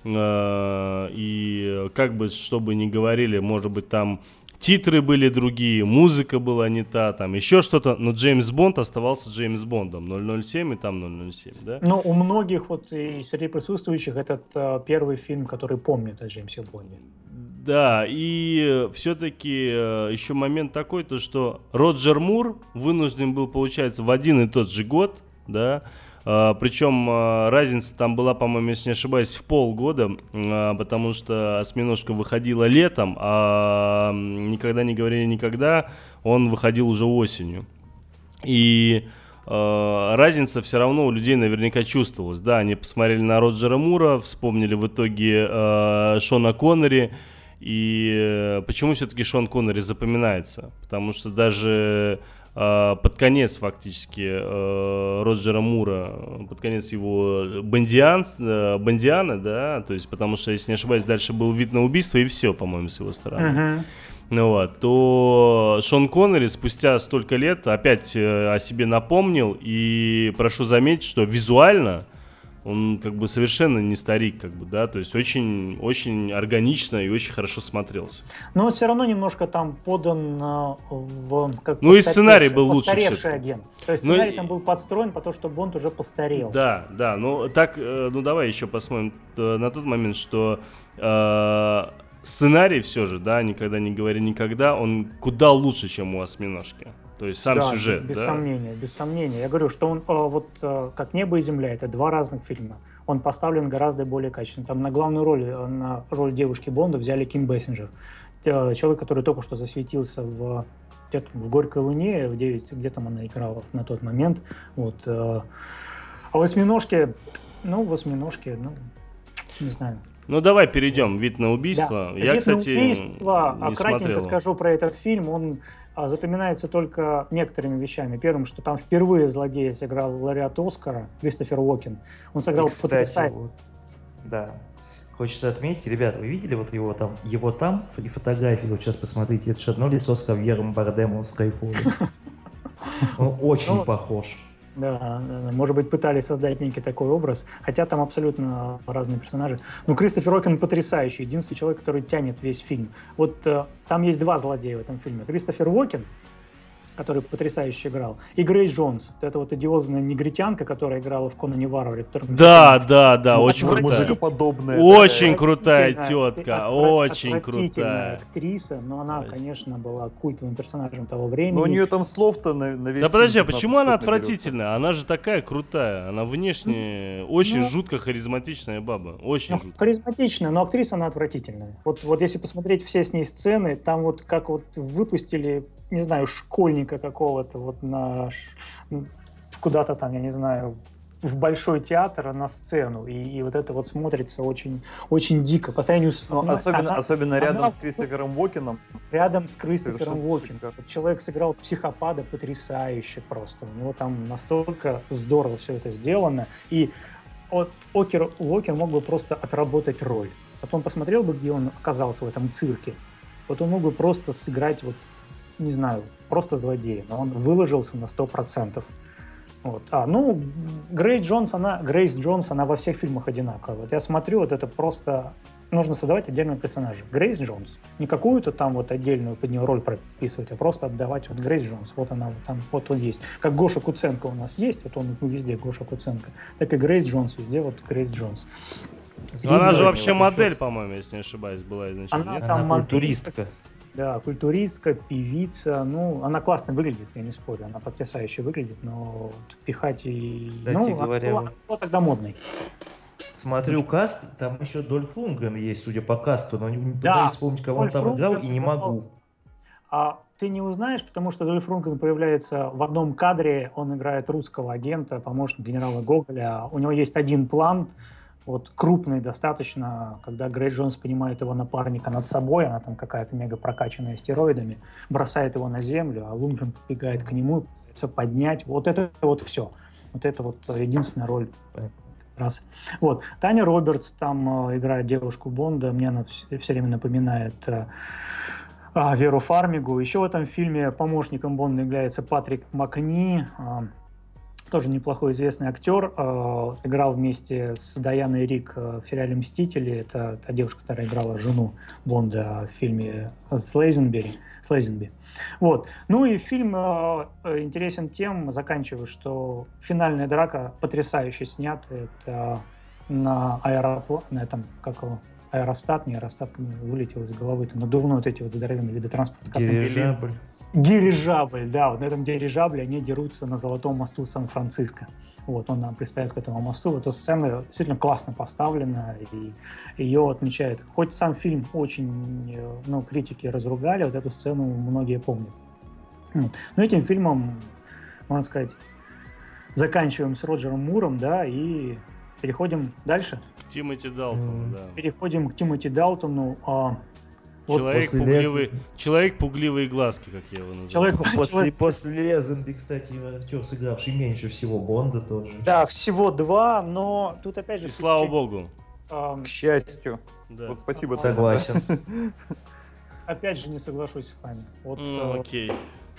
э, и как бы, чтобы ни говорили, может быть, там титры были другие, музыка была не та, там еще что-то, но Джеймс Бонд оставался Джеймс Бондом, 007 и там 007, да? Ну, у многих вот и среди присутствующих этот э, первый фильм, который помнит о Джеймсе Бонде. Да, и все-таки э, еще момент такой, то что Роджер Мур вынужден был, получается, в один и тот же год, да, Uh, причем uh, разница там была, по-моему, если не ошибаюсь, в полгода, uh, потому что осьминожка выходила летом, а никогда не говорили никогда, он выходил уже осенью. И разница все равно у людей наверняка чувствовалась. Да, они посмотрели на Роджера Мура, вспомнили в итоге Шона Коннери, И почему все-таки Шон Коннери запоминается? Потому что даже э, под конец фактически э, Роджера Мура, под конец его Бандиан, э, Бандиана, да, то есть потому что, если не ошибаюсь, дальше был вид на убийство и все, по-моему, с его стороны. Uh-huh. Ну вот, то Шон Коннери спустя столько лет опять э, о себе напомнил и прошу заметить, что визуально он как бы совершенно не старик, как бы, да, то есть очень, очень органично и очень хорошо смотрелся. Но все равно немножко там подан э, в... Как ну и сценарий был лучше. Постаревший агент. То есть сценарий но... там был подстроен, потому что Бонд уже постарел. Да, да, ну так, э, ну давай еще посмотрим на тот момент, что э, сценарий все же, да, никогда не говори никогда, он куда лучше, чем у осьминожки. То есть сам да, сюжет, без да? сомнения, без сомнения. Я говорю, что он э, вот э, как «Небо и земля» — это два разных фильма. Он поставлен гораздо более качественно. Там на главную роль, э, на роль девушки Бонда взяли Ким Бессинджер. Человек, который только что засветился в где-то в «Горькой луне», в 9, где там она играла на тот момент. Вот. А «Восьминожки», ну, «Восьминожки», ну, не знаю. Ну давай перейдем. Вид на убийство. Да. Я, Вид кстати, на убийство. Не кратенько смотрел. скажу про этот фильм. Он запоминается только некоторыми вещами. Первым, что там впервые злодея сыграл лауреат Оскара Кристофер Уокен. Он сыграл потрясающе. Вот, да. Хочется отметить, ребят, вы видели вот его там, его там и фотографии, вот сейчас посмотрите, это же одно лицо с Кавьером Бардемом в Скайфоле. *laughs* Он очень ну, похож. Да, может быть, пытались создать некий такой образ, хотя там абсолютно разные персонажи. Но Кристофер Уокен потрясающий, единственный человек, который тянет весь фильм. Вот э, там есть два злодея в этом фильме. Кристофер Уокен, который потрясающе играл, и Грейс Джонс. Это вот идиозная негритянка, которая играла в Конане Варваре. Да, да, да, очень крутая. Мужикоподобная. Очень крутая тетка, очень крутая. актриса, но она, конечно, была культовым персонажем того времени. Но у нее там слов-то на, на весь Да подожди, а почему она отвратительная? Она же такая крутая. Она внешне очень ну, жутко харизматичная баба. Очень ну, жутко. Харизматичная, но актриса она отвратительная. Вот, вот если посмотреть все с ней сцены, там вот как вот выпустили не знаю, школьника какого-то вот на куда-то там, я не знаю, в большой театр на сцену, и, и вот это вот смотрится очень, очень дико. По сравнению с... Ну, особенно, она, особенно рядом она, с Кристофером Уокеном. Рядом с Кристофером Уокеном. Человек сыграл психопада потрясающе просто. У него там настолько здорово все это сделано. И вот Окер, Уокер мог бы просто отработать роль. Потом посмотрел бы, где он оказался в этом цирке. Вот он мог бы просто сыграть вот не знаю, просто злодей, но он выложился на 100%. Вот. А, ну, Грейс Джонс, она, Грейс Джонс, она во всех фильмах одинаковая. Вот я смотрю, вот это просто... Нужно создавать отдельного персонажа. Грейс Джонс. Не какую-то там вот отдельную под нее роль прописывать, а просто отдавать вот Грейс Джонс. Вот она вот там, вот он есть. Как Гоша Куценко у нас есть, вот он везде Гоша Куценко. Так и Грейс Джонс везде, вот Грейс Джонс. Она же вообще модель, по-моему, если не ошибаюсь, была изначально. Она, там она культуристка. Да, культуристка, певица, ну, она классно выглядит, я не спорю, она потрясающе выглядит, но пихать и... Кстати ну, говоря... Кто, кто тогда модный? Смотрю каст, там еще Дольф Лунгрен есть, судя по касту, но не пытаюсь да, вспомнить, кого Дольф он там играл, и не могу. А ты не узнаешь, потому что Дольф Лунгрен появляется в одном кадре, он играет русского агента, помощник генерала Гоголя, у него есть один план, вот крупный достаточно, когда Грейс Джонс понимает его напарника над собой, она там какая-то мега прокачанная стероидами, бросает его на землю, а Лунгрен подбегает к нему, пытается поднять. Вот это вот все. Вот это вот единственная роль раз. Вот. Таня Робертс там э, играет девушку Бонда, мне она все, все время напоминает э, э, Веру Фармигу. Еще в этом фильме помощником Бонда является Патрик Макни. Э, тоже неплохой известный актер, э, играл вместе с Даяной Рик э, в сериале «Мстители». Это та девушка, которая играла жену Бонда в фильме с Лейзенбери. С Лейзенби. Вот. Ну и фильм э, интересен тем, заканчиваю, что финальная драка потрясающе снята. Это на аэроплане, на этом, как его, аэростат, не аэростат, вылетел из головы, это надувной вот эти вот здоровенные виды транспорта. Дирижабль. Дирижабль, да, вот на этом дирижабле они дерутся на Золотом мосту Сан-Франциско. Вот, он нам пристает к этому мосту. Вот эта сцена действительно классно поставлена, и ее отмечают. Хоть сам фильм очень, ну, критики разругали, вот эту сцену многие помнят. Но этим фильмом, можно сказать, заканчиваем с Роджером Муром, да, и переходим дальше. К Тимоти Далтону, да. Переходим к Тимоти Далтону. А, человек, пугливый, человек пугливые глазки, как я его называю. Человек, после, после Лезенби, кстати, актер, сыгравший меньше всего Бонда тоже. Да, всего два, но тут опять же... И слава богу. Эм... К счастью. Да. Вот спасибо. Согласен. *laughs* Опять же не соглашусь с вами. Вот, mm, окей.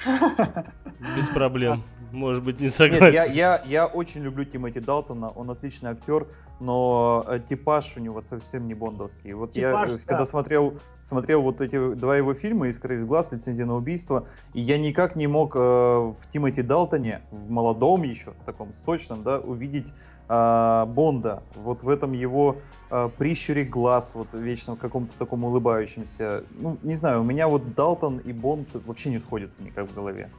*laughs* Без проблем. Может быть, не согласен. Нет, я, я, я очень люблю Тимоти Далтона, он отличный актер, но э, типаж у него совсем не бондовский. Вот типаж, я, да. когда смотрел, смотрел вот эти два его фильма «Искра из глаз», «Лицензия на убийство», и я никак не мог э, в Тимоти Далтоне, в молодом еще, таком сочном, да, увидеть э, Бонда. Вот в этом его э, прищуре глаз, вот вечно в каком-то таком улыбающемся. Ну, не знаю, у меня вот Далтон и Бонд вообще не сходятся никак в голове.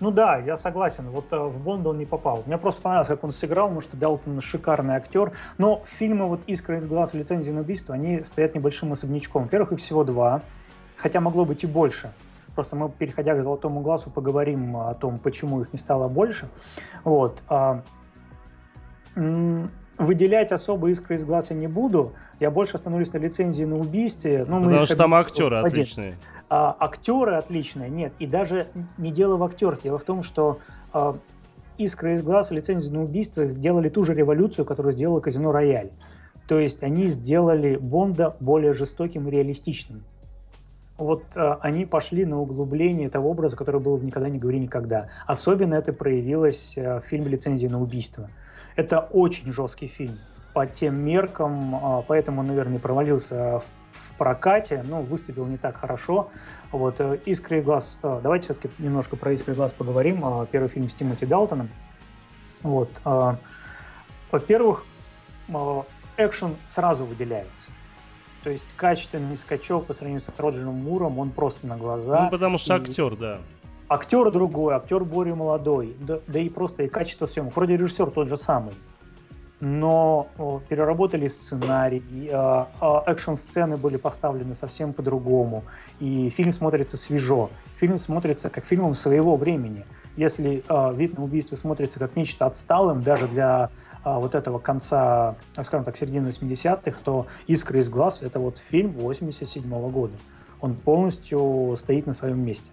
Ну да, я согласен. Вот э, в Бонда он не попал. Мне просто понравилось, как он сыграл, потому что Далтон шикарный актер. Но фильмы вот «Искра из глаз» и «Лицензия на убийство», они стоят небольшим особнячком. Во-первых, их всего два, хотя могло быть и больше. Просто мы, переходя к «Золотому глазу», поговорим о том, почему их не стало больше. Вот. Выделять особо искры из глаз я не буду. Я больше остановлюсь на лицензии на убийстве. Ну, Потому что там актеры один. отличные. А, актеры отличные, нет. И даже не дело в актерах. Дело в том, что а, искры из глаз и лицензию на убийство сделали ту же революцию, которую сделала Казино Рояль. То есть они сделали Бонда более жестоким и реалистичным. Вот э, они пошли на углубление того образа, который был в «Никогда не говори никогда». Особенно это проявилось э, в фильме «Лицензия на убийство». Это очень жесткий фильм по тем меркам, а, поэтому, наверное, провалился в, в прокате, ну, выступил не так хорошо. Вот, э, «Искры и глаз», э, давайте все-таки немножко про «Искры и глаз» поговорим, а, первый фильм с Тимоти Далтоном. Вот, а, во-первых, экшен сразу выделяется. То есть качественный скачок по сравнению с Роджером Муром, он просто на глаза. Ну, потому что и... актер, да. Актер другой, актер более молодой, да, да и просто и качество съемок. Вроде режиссер тот же самый. Но о, переработали сценарий, э, э, экшн-сцены были поставлены совсем по-другому, и фильм смотрится свежо. Фильм смотрится как фильмом своего времени. Если э, «Вид на убийство» смотрится как нечто отсталым даже для э, вот этого конца, скажем так, середины 80-х, то «Искры из глаз» — это вот фильм 87 -го года. Он полностью стоит на своем месте.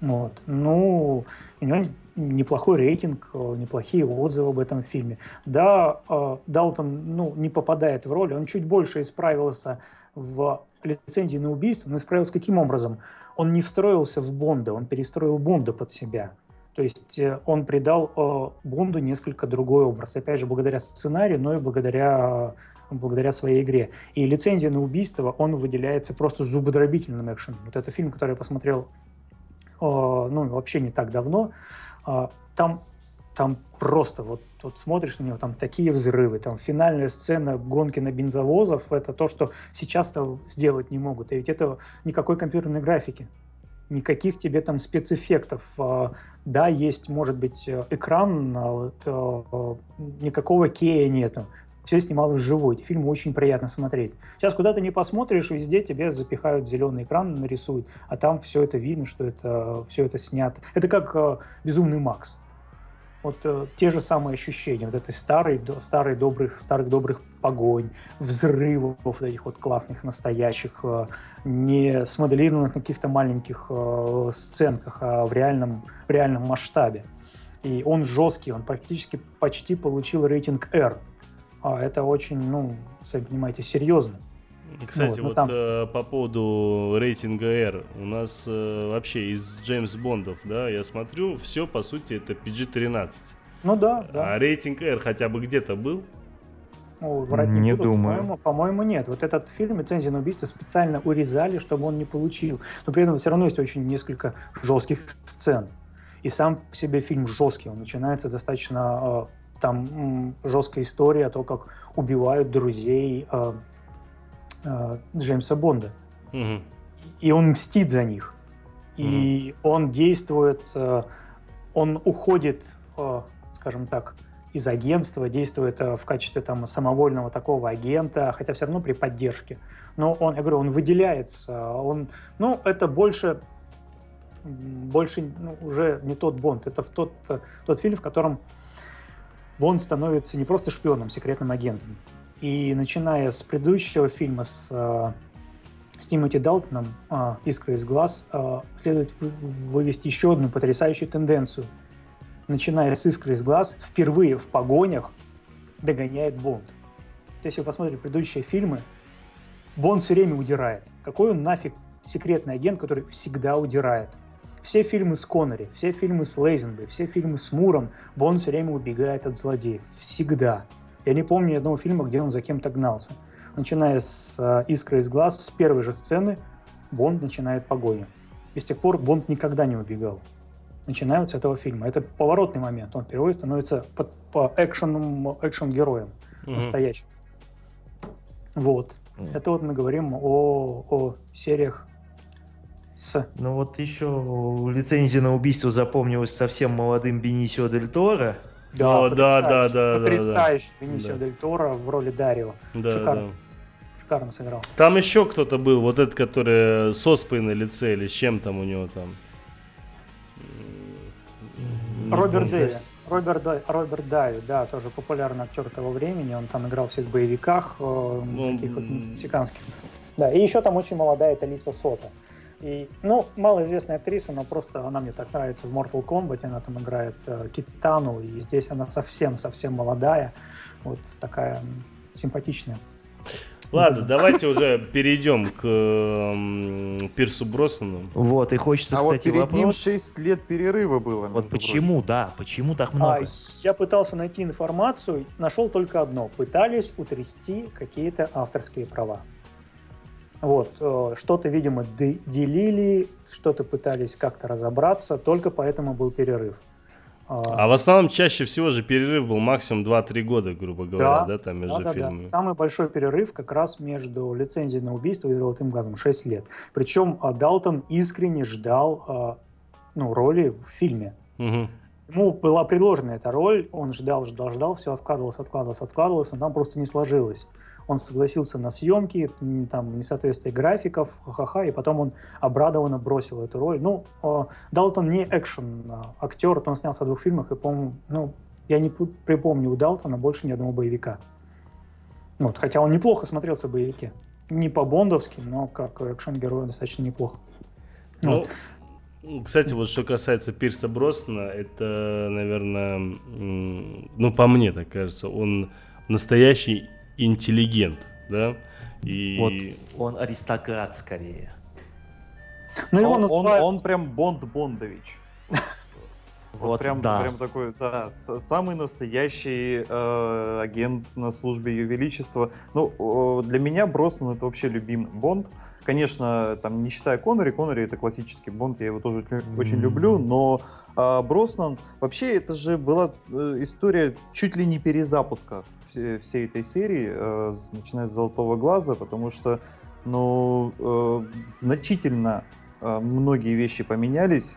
Вот. Ну, у него неплохой рейтинг, неплохие отзывы об этом фильме. Да, э, Далтон ну, не попадает в роль, он чуть больше исправился в лицензии на убийство, но исправился каким образом? Он не встроился в Бонда, он перестроил Бонда под себя. То есть э, он придал э, Бонду несколько другой образ. Опять же, благодаря сценарию, но и благодаря благодаря своей игре. И лицензия на убийство, он выделяется просто зубодробительным экшеном. Вот это фильм, который я посмотрел ну, вообще не так давно, а, там, там просто вот, вот смотришь на него, там такие взрывы, там финальная сцена гонки на бензовозов, это то, что сейчас-то сделать не могут. И ведь это никакой компьютерной графики, никаких тебе там спецэффектов. А, да, есть, может быть, экран, а вот, никакого кея нету все снимал вживую. Эти фильмы очень приятно смотреть. Сейчас куда то не посмотришь, везде тебе запихают зеленый экран, нарисуют, а там все это видно, что это все это снято. Это как э, «Безумный Макс». Вот э, те же самые ощущения, вот этой старой, до, старой добрых, старых добрых погонь, взрывов вот этих вот классных, настоящих, э, не смоделированных каких-то маленьких э, сценках, а в реальном, в реальном масштабе. И он жесткий, он практически почти получил рейтинг R а это очень, ну, сами понимаете, серьезно. Кстати, вот, вот там... э, по поводу рейтинга R, у нас э, вообще из Джеймс Бондов, да, я смотрю, все по сути это PG-13. Ну да, да. А рейтинг R хотя бы где-то был? Ну, не, не буду, думаю. По-моему, по-моему, нет. Вот этот фильм «Лицензия на убийство» специально урезали, чтобы он не получил. Но при этом все равно есть очень несколько жестких сцен. И сам по себе фильм жесткий. Он начинается достаточно э, там жесткая история, то, как убивают друзей э, э, Джеймса Бонда. Угу. И он мстит за них. И угу. он действует, э, он уходит, э, скажем так, из агентства, действует э, в качестве там самовольного такого агента, хотя все равно при поддержке. Но он, я говорю, он выделяется. Он, ну, это больше больше ну, уже не тот Бонд, это в тот, тот фильм, в котором Бонд становится не просто шпионом, секретным агентом. И начиная с предыдущего фильма, с, э, с Тимоти Далтоном а, «Искра из глаз» а, следует вывести еще одну потрясающую тенденцию. Начиная с «Искры из глаз», впервые в погонях догоняет Бонд. Если вы посмотрите предыдущие фильмы, Бонд все время удирает. Какой он нафиг секретный агент, который всегда удирает? Все фильмы с Коннери, все фильмы с Лейзенбой, все фильмы с Муром, Бонд все время убегает от злодеев. Всегда. Я не помню ни одного фильма, где он за кем-то гнался начиная с э, «Искры из глаз», с первой же сцены Бонд начинает погоню. И с тех пор Бонд никогда не убегал. Начиная вот с этого фильма. Это поворотный момент. Он впервые становится по, по экшену, экшен-героем mm-hmm. настоящим. Вот. Mm. Это вот мы говорим о, о сериях с... Ну вот еще лицензия на убийство запомнилась совсем молодым Бенисио Дель Торо. Да, О, да, да, да, потрясающий да, Бенисио да. Дель Торо в роли Дарио. Да, Шикарно. Да шикарно сыграл. Там еще кто-то был, вот этот, который с оспой на лице или с чем там у него там. Роберт Дэви. Роберт, Роберт Дайви, да, тоже популярный актер того времени. Он там играл в всех боевиках, э, ну, таких вот мексиканских. Да, и еще там очень молодая это Лиса Сота. И, ну, малоизвестная актриса, но просто она мне так нравится в Mortal Kombat. Она там играет э, Китану, и здесь она совсем-совсем молодая. Вот такая симпатичная. Ладно, давайте уже перейдем к э, Пирсу Броснану. Вот, и хочется, а кстати, вот перед вопрос... ним 6 лет перерыва было. Вот почему, прочим. да, почему так много? А, я пытался найти информацию, нашел только одно. Пытались утрясти какие-то авторские права. Вот, э, что-то, видимо, делили, что-то пытались как-то разобраться, только поэтому был перерыв. А, а в основном чаще всего же перерыв был максимум 2-3 года, грубо говоря, да, да там между да, фильмами. Да. Самый большой перерыв как раз между лицензией на убийство и «Золотым глазом» 6 лет. Причем а, Далтон искренне ждал а, ну, роли в фильме. Угу. Ему была предложена эта роль, он ждал, ждал, ждал, все откладывалось, откладывалось, откладывалось, но там просто не сложилось он согласился на съемки, там, несоответствие графиков, ха-ха, и потом он обрадованно бросил эту роль. Ну, Далтон не экшен актер, он снялся в двух фильмах, и, по-моему, ну, я не припомню у Далтона больше ни одного боевика. Вот, хотя он неплохо смотрелся в боевике. Не по-бондовски, но как экшен-герой достаточно неплохо. Ну, вот. Кстати, вот что касается Пирса Броснана, это, наверное, ну, по мне так кажется, он настоящий интеллигент, да? И... Вот он аристократ скорее. Ну, его он, называют... он, он прям Бонд Бондович. Вот, прям, да. прям такой, да, самый настоящий э, агент на службе Ее Величества. Ну, для меня Броснан это вообще любимый Бонд. Конечно, там, не считая Коннери, Коннери это классический Бонд, я его тоже mm-hmm. очень люблю, но э, Броснан, вообще это же была э, история чуть ли не перезапуска всей этой серии, э, начиная с «Золотого глаза», потому что, ну, э, значительно э, многие вещи поменялись.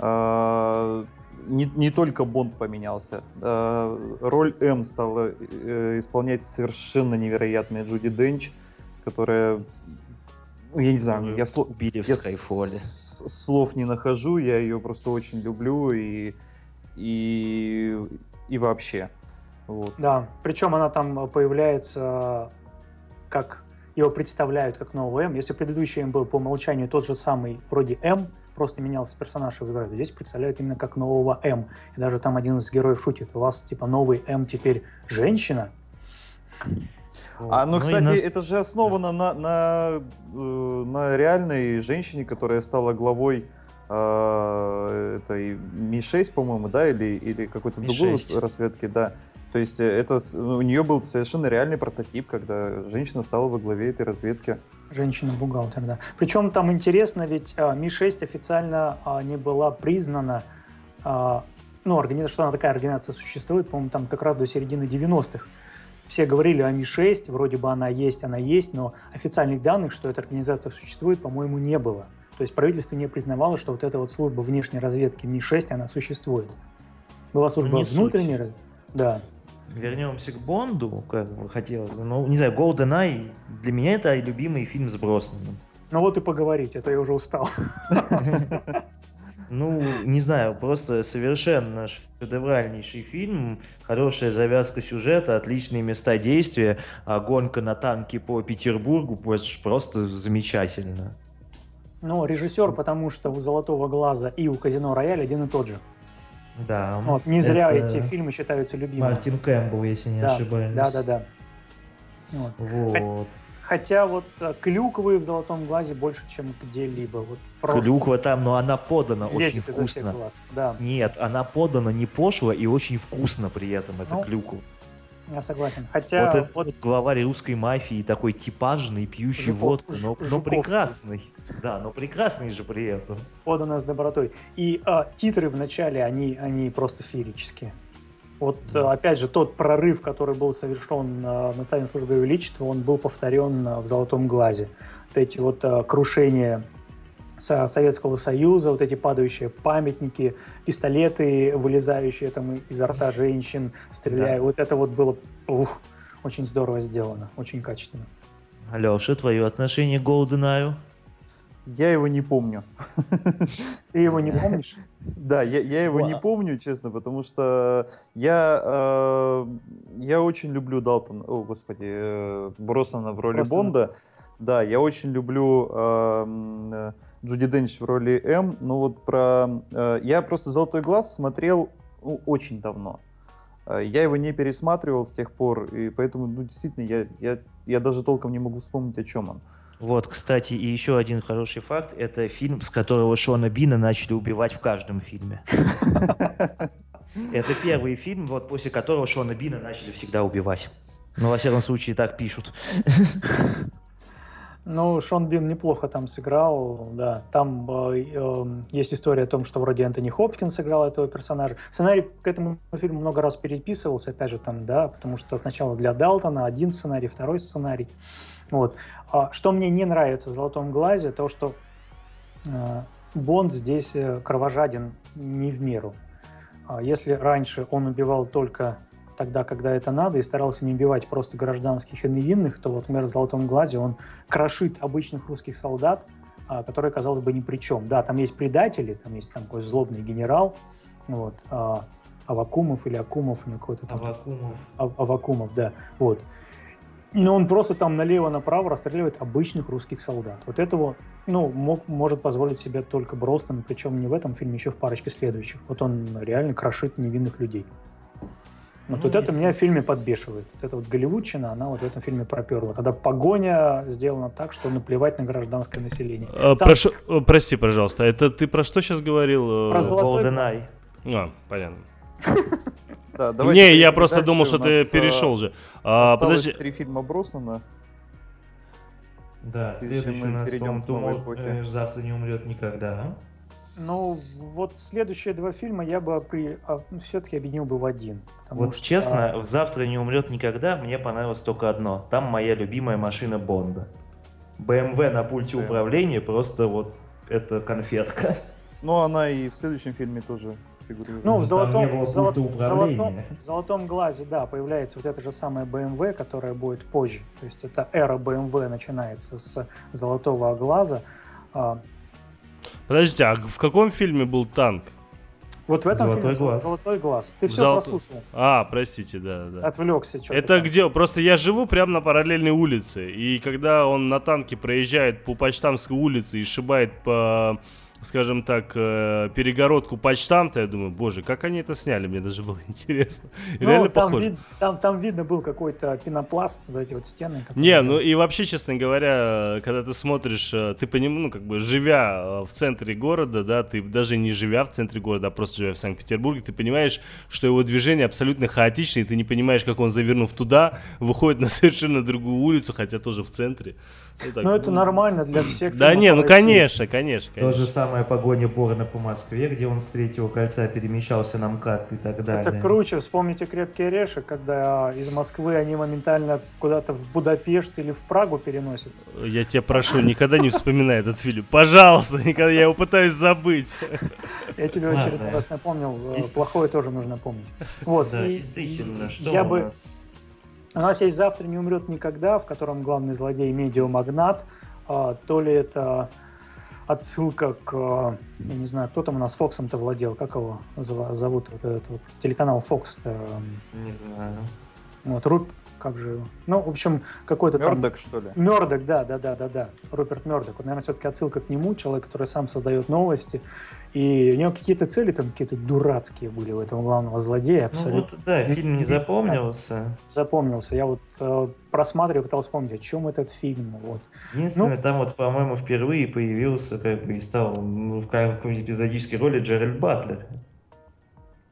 Не, не только Бонд поменялся. Роль М стала исполнять совершенно невероятная Джуди Денч, которая ну, я не знаю, я, сло... я с... слов не нахожу, я ее просто очень люблю и, и, и вообще. Вот. Да, причем она там появляется как его представляют как нового М. Если предыдущий М был по умолчанию тот же самый вроде М, просто менялся персонаж в игре, то здесь представляют именно как нового М. И даже там один из героев шутит, у вас типа новый М теперь женщина. А, ну, ну кстати, нас... это же основано на, на, э, на реальной женщине, которая стала главой э, этой Ми-6, по-моему, да, или, или какой-то другой разведки, да. То есть э, это у нее был совершенно реальный прототип, когда женщина стала во главе этой разведки. Женщина-бухгалтер, да. Причем там интересно, ведь а, Ми-6 официально а, не была признана, а, ну, организация, что она такая организация существует, по-моему, там как раз до середины 90-х. Все говорили о Ми-6, вроде бы она есть, она есть, но официальных данных, что эта организация существует, по-моему, не было. То есть правительство не признавало, что вот эта вот служба внешней разведки Ми-6, она существует. Была служба не внутренней, разведки. да вернемся к Бонду, как хотелось бы. Ну, не знаю, GoldenEye для меня это любимый фильм с Броснаном. Ну вот и поговорить, это а я уже устал. *laughs* Ну, не знаю, просто совершенно шедевральнейший фильм, хорошая завязка сюжета, отличные места действия, а гонка на танке по Петербургу просто замечательно. Ну, режиссер, потому что у «Золотого глаза» и у «Казино Рояль» один и тот же. Да. Вот, не зря эти фильмы считаются любимыми. Мартин Кэмпбелл, если не да, ошибаюсь. Да, да, да. Вот. вот. Хотя вот э, клюквы в золотом глазе больше, чем где-либо. Вот просто... Клюква там, но она подана очень вкусно. Да. Нет, она подана не пошло и очень вкусно при этом, это ну, клюква. Я согласен. Хотя вот этот вот главарь русской мафии такой типажный, пьющий Жуков, водку, но, но прекрасный. Да, но прекрасный же при этом. Подано с добротой. И а, титры в начале, они, они просто феерические. Вот, да. опять же, тот прорыв, который был совершен на, на тайной службе Величества, он был повторен в «Золотом глазе». Вот эти вот а, крушения Советского Союза, вот эти падающие памятники, пистолеты, вылезающие там изо рта женщин, стреляя. Да. Вот это вот было ух, очень здорово сделано, очень качественно. Алеша, твое отношение к GoldenEye? Я его не помню. *laughs* Ты его не помнишь? Да, я, я его не помню, честно, потому что я, э, я очень люблю Далтона, о, господи, э, Броснана в роли Просто... Бонда. Да, я очень люблю э, Джуди Денч в роли М, но вот про... Э, я просто «Золотой глаз» смотрел ну, очень давно. Э, я его не пересматривал с тех пор, и поэтому, ну, действительно, я, я, я даже толком не могу вспомнить, о чем он. Вот, кстати, и еще один хороший факт. Это фильм, с которого Шона Бина начали убивать в каждом фильме. Это первый фильм, вот после которого Шона Бина начали всегда убивать. Ну, во всяком случае, так пишут. Ну, Шон Бин неплохо там сыграл, да. Там э, э, есть история о том, что вроде Антони Хопкинс сыграл этого персонажа. Сценарий к этому фильму много раз переписывался, опять же, там, да, потому что сначала для Далтона один сценарий, второй сценарий. Вот. А, что мне не нравится в «Золотом глазе», то, что э, Бонд здесь э, кровожаден не в меру. А если раньше он убивал только тогда, когда это надо, и старался не убивать просто гражданских и невинных, то вот, например, в «Золотом глазе» он крошит обычных русских солдат, а, которые, казалось бы, ни при чем. Да, там есть предатели, там есть там какой злобный генерал, вот, а, Авакумов или Акумов, или какой-то там. Авакумов. А, Авакумов, да, вот. Но он просто там налево-направо расстреливает обычных русских солдат. Вот этого, ну, мог, может позволить себе только Бростон, причем не в этом фильме, еще в парочке следующих. Вот он реально крошит невинных людей. Вот, ну, вот это меня в фильме подбешивает. Вот эта вот голливудчина, она вот в этом фильме проперла. Когда погоня сделана так, что наплевать на гражданское население. А, Там... прошу, э, прости, пожалуйста, это ты про что сейчас говорил? Про золотой GoldenEye. А, понятно. *laughs* Да, Не, я просто думал, что ты перешел же. А, подожди. три фильма Броснана. Да, следующий у нас, по-моему, э, «Завтра не умрет никогда». Ну, вот следующие два фильма я бы при... а, ну, все-таки объединил бы в один. Вот что... честно, в «Завтра не умрет никогда» мне понравилось только одно. Там моя любимая машина Бонда. BMW на пульте да. управления просто вот это конфетка. Ну, она и в следующем фильме тоже фигурирует. Ну, в золотом, в, золот, в, золотом, в золотом глазе, да, появляется вот эта же самая BMW, которая будет позже. То есть это эра BMW начинается с золотого глаза. Подождите, а в каком фильме был танк? Вот в этом Золотой фильме глаз. Золотой глаз. Ты все Золото... прослушал. А, простите, да, да. Отвлекся. Это там. где? Просто я живу прямо на параллельной улице. И когда он на танке проезжает по Почтамской улице и шибает по скажем так, э, перегородку почтамта, я думаю, боже, как они это сняли, мне даже было *laughs* интересно. Ну, Реально там, похоже. Вид, там, там видно был какой-то пенопласт, вот эти вот стены. Не, ну и вообще, честно говоря, когда ты смотришь, э, ты понимаешь, ну как бы живя э, в центре города, да, ты даже не живя в центре города, а просто живя в Санкт-Петербурге, ты понимаешь, что его движение абсолютно хаотичное, и ты не понимаешь, как он, завернув туда, выходит на *laughs* совершенно другую улицу, хотя тоже в центре. Ну, так, ну это нормально для всех. Да не, ну конечно, конечно, конечно. То же самое погоня Борна по Москве, где он с третьего кольца перемещался на МКАД и так далее. Это круче. Вспомните «Крепкий орешек», когда из Москвы они моментально куда-то в Будапешт или в Прагу переносятся. Я тебя прошу, никогда не вспоминай этот фильм. Пожалуйста, никогда я его пытаюсь забыть. Я тебе очередной раз напомнил. Э, плохое тоже нужно помнить. Вот. Да, действительно. Что я бы у нас есть «Завтра не умрет никогда», в котором главный злодей медиамагнат. А, то ли это отсылка к, я не знаю, кто там у нас Фоксом-то владел, как его зовут, вот этот вот телеканал Фокс. Не знаю. Вот, Руп, как же Ну, в общем, какой-то там... Мёрдок, что ли? Мёрдок, да, да, да, да, да. Руперт Мёрдок. Вот, наверное, все-таки отсылка к нему, человек, который сам создает новости. И у него какие-то цели там какие-то дурацкие были у этого главного злодея. Абсолютно. Ну вот, да, фильм не запомнился. Запомнился. Я вот э, просматриваю, пытался вспомнить, о чем этот фильм. Вот. Единственное, ну, там вот, по-моему, впервые появился, как бы, и стал ну, в какой-то эпизодической роли Джеральд Батлер.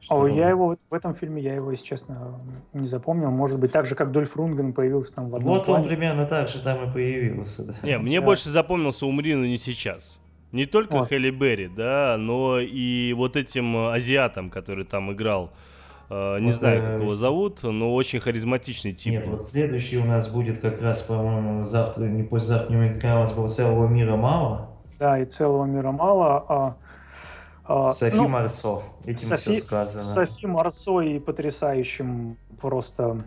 О, я его в этом фильме, я его, если честно, не запомнил. Может быть, так же, как Дольф Рунген появился там в одном Вот плане. он примерно так же там и появился. Да. Не, мне да. больше запомнился «Умри, но не сейчас». Не только вот. Хелли Берри, да, но и вот этим азиатом, который там играл. Uh, не вот, знаю, как его зовут, но очень харизматичный тип. Нет, вот следующий у нас будет как раз, по-моему, завтра, не послезавтра, не у нас было целого мира мало. Да, и целого мира мало. А а, Софи ну, Марсо, этим Софи, все сказано. Софи Марсо и потрясающим просто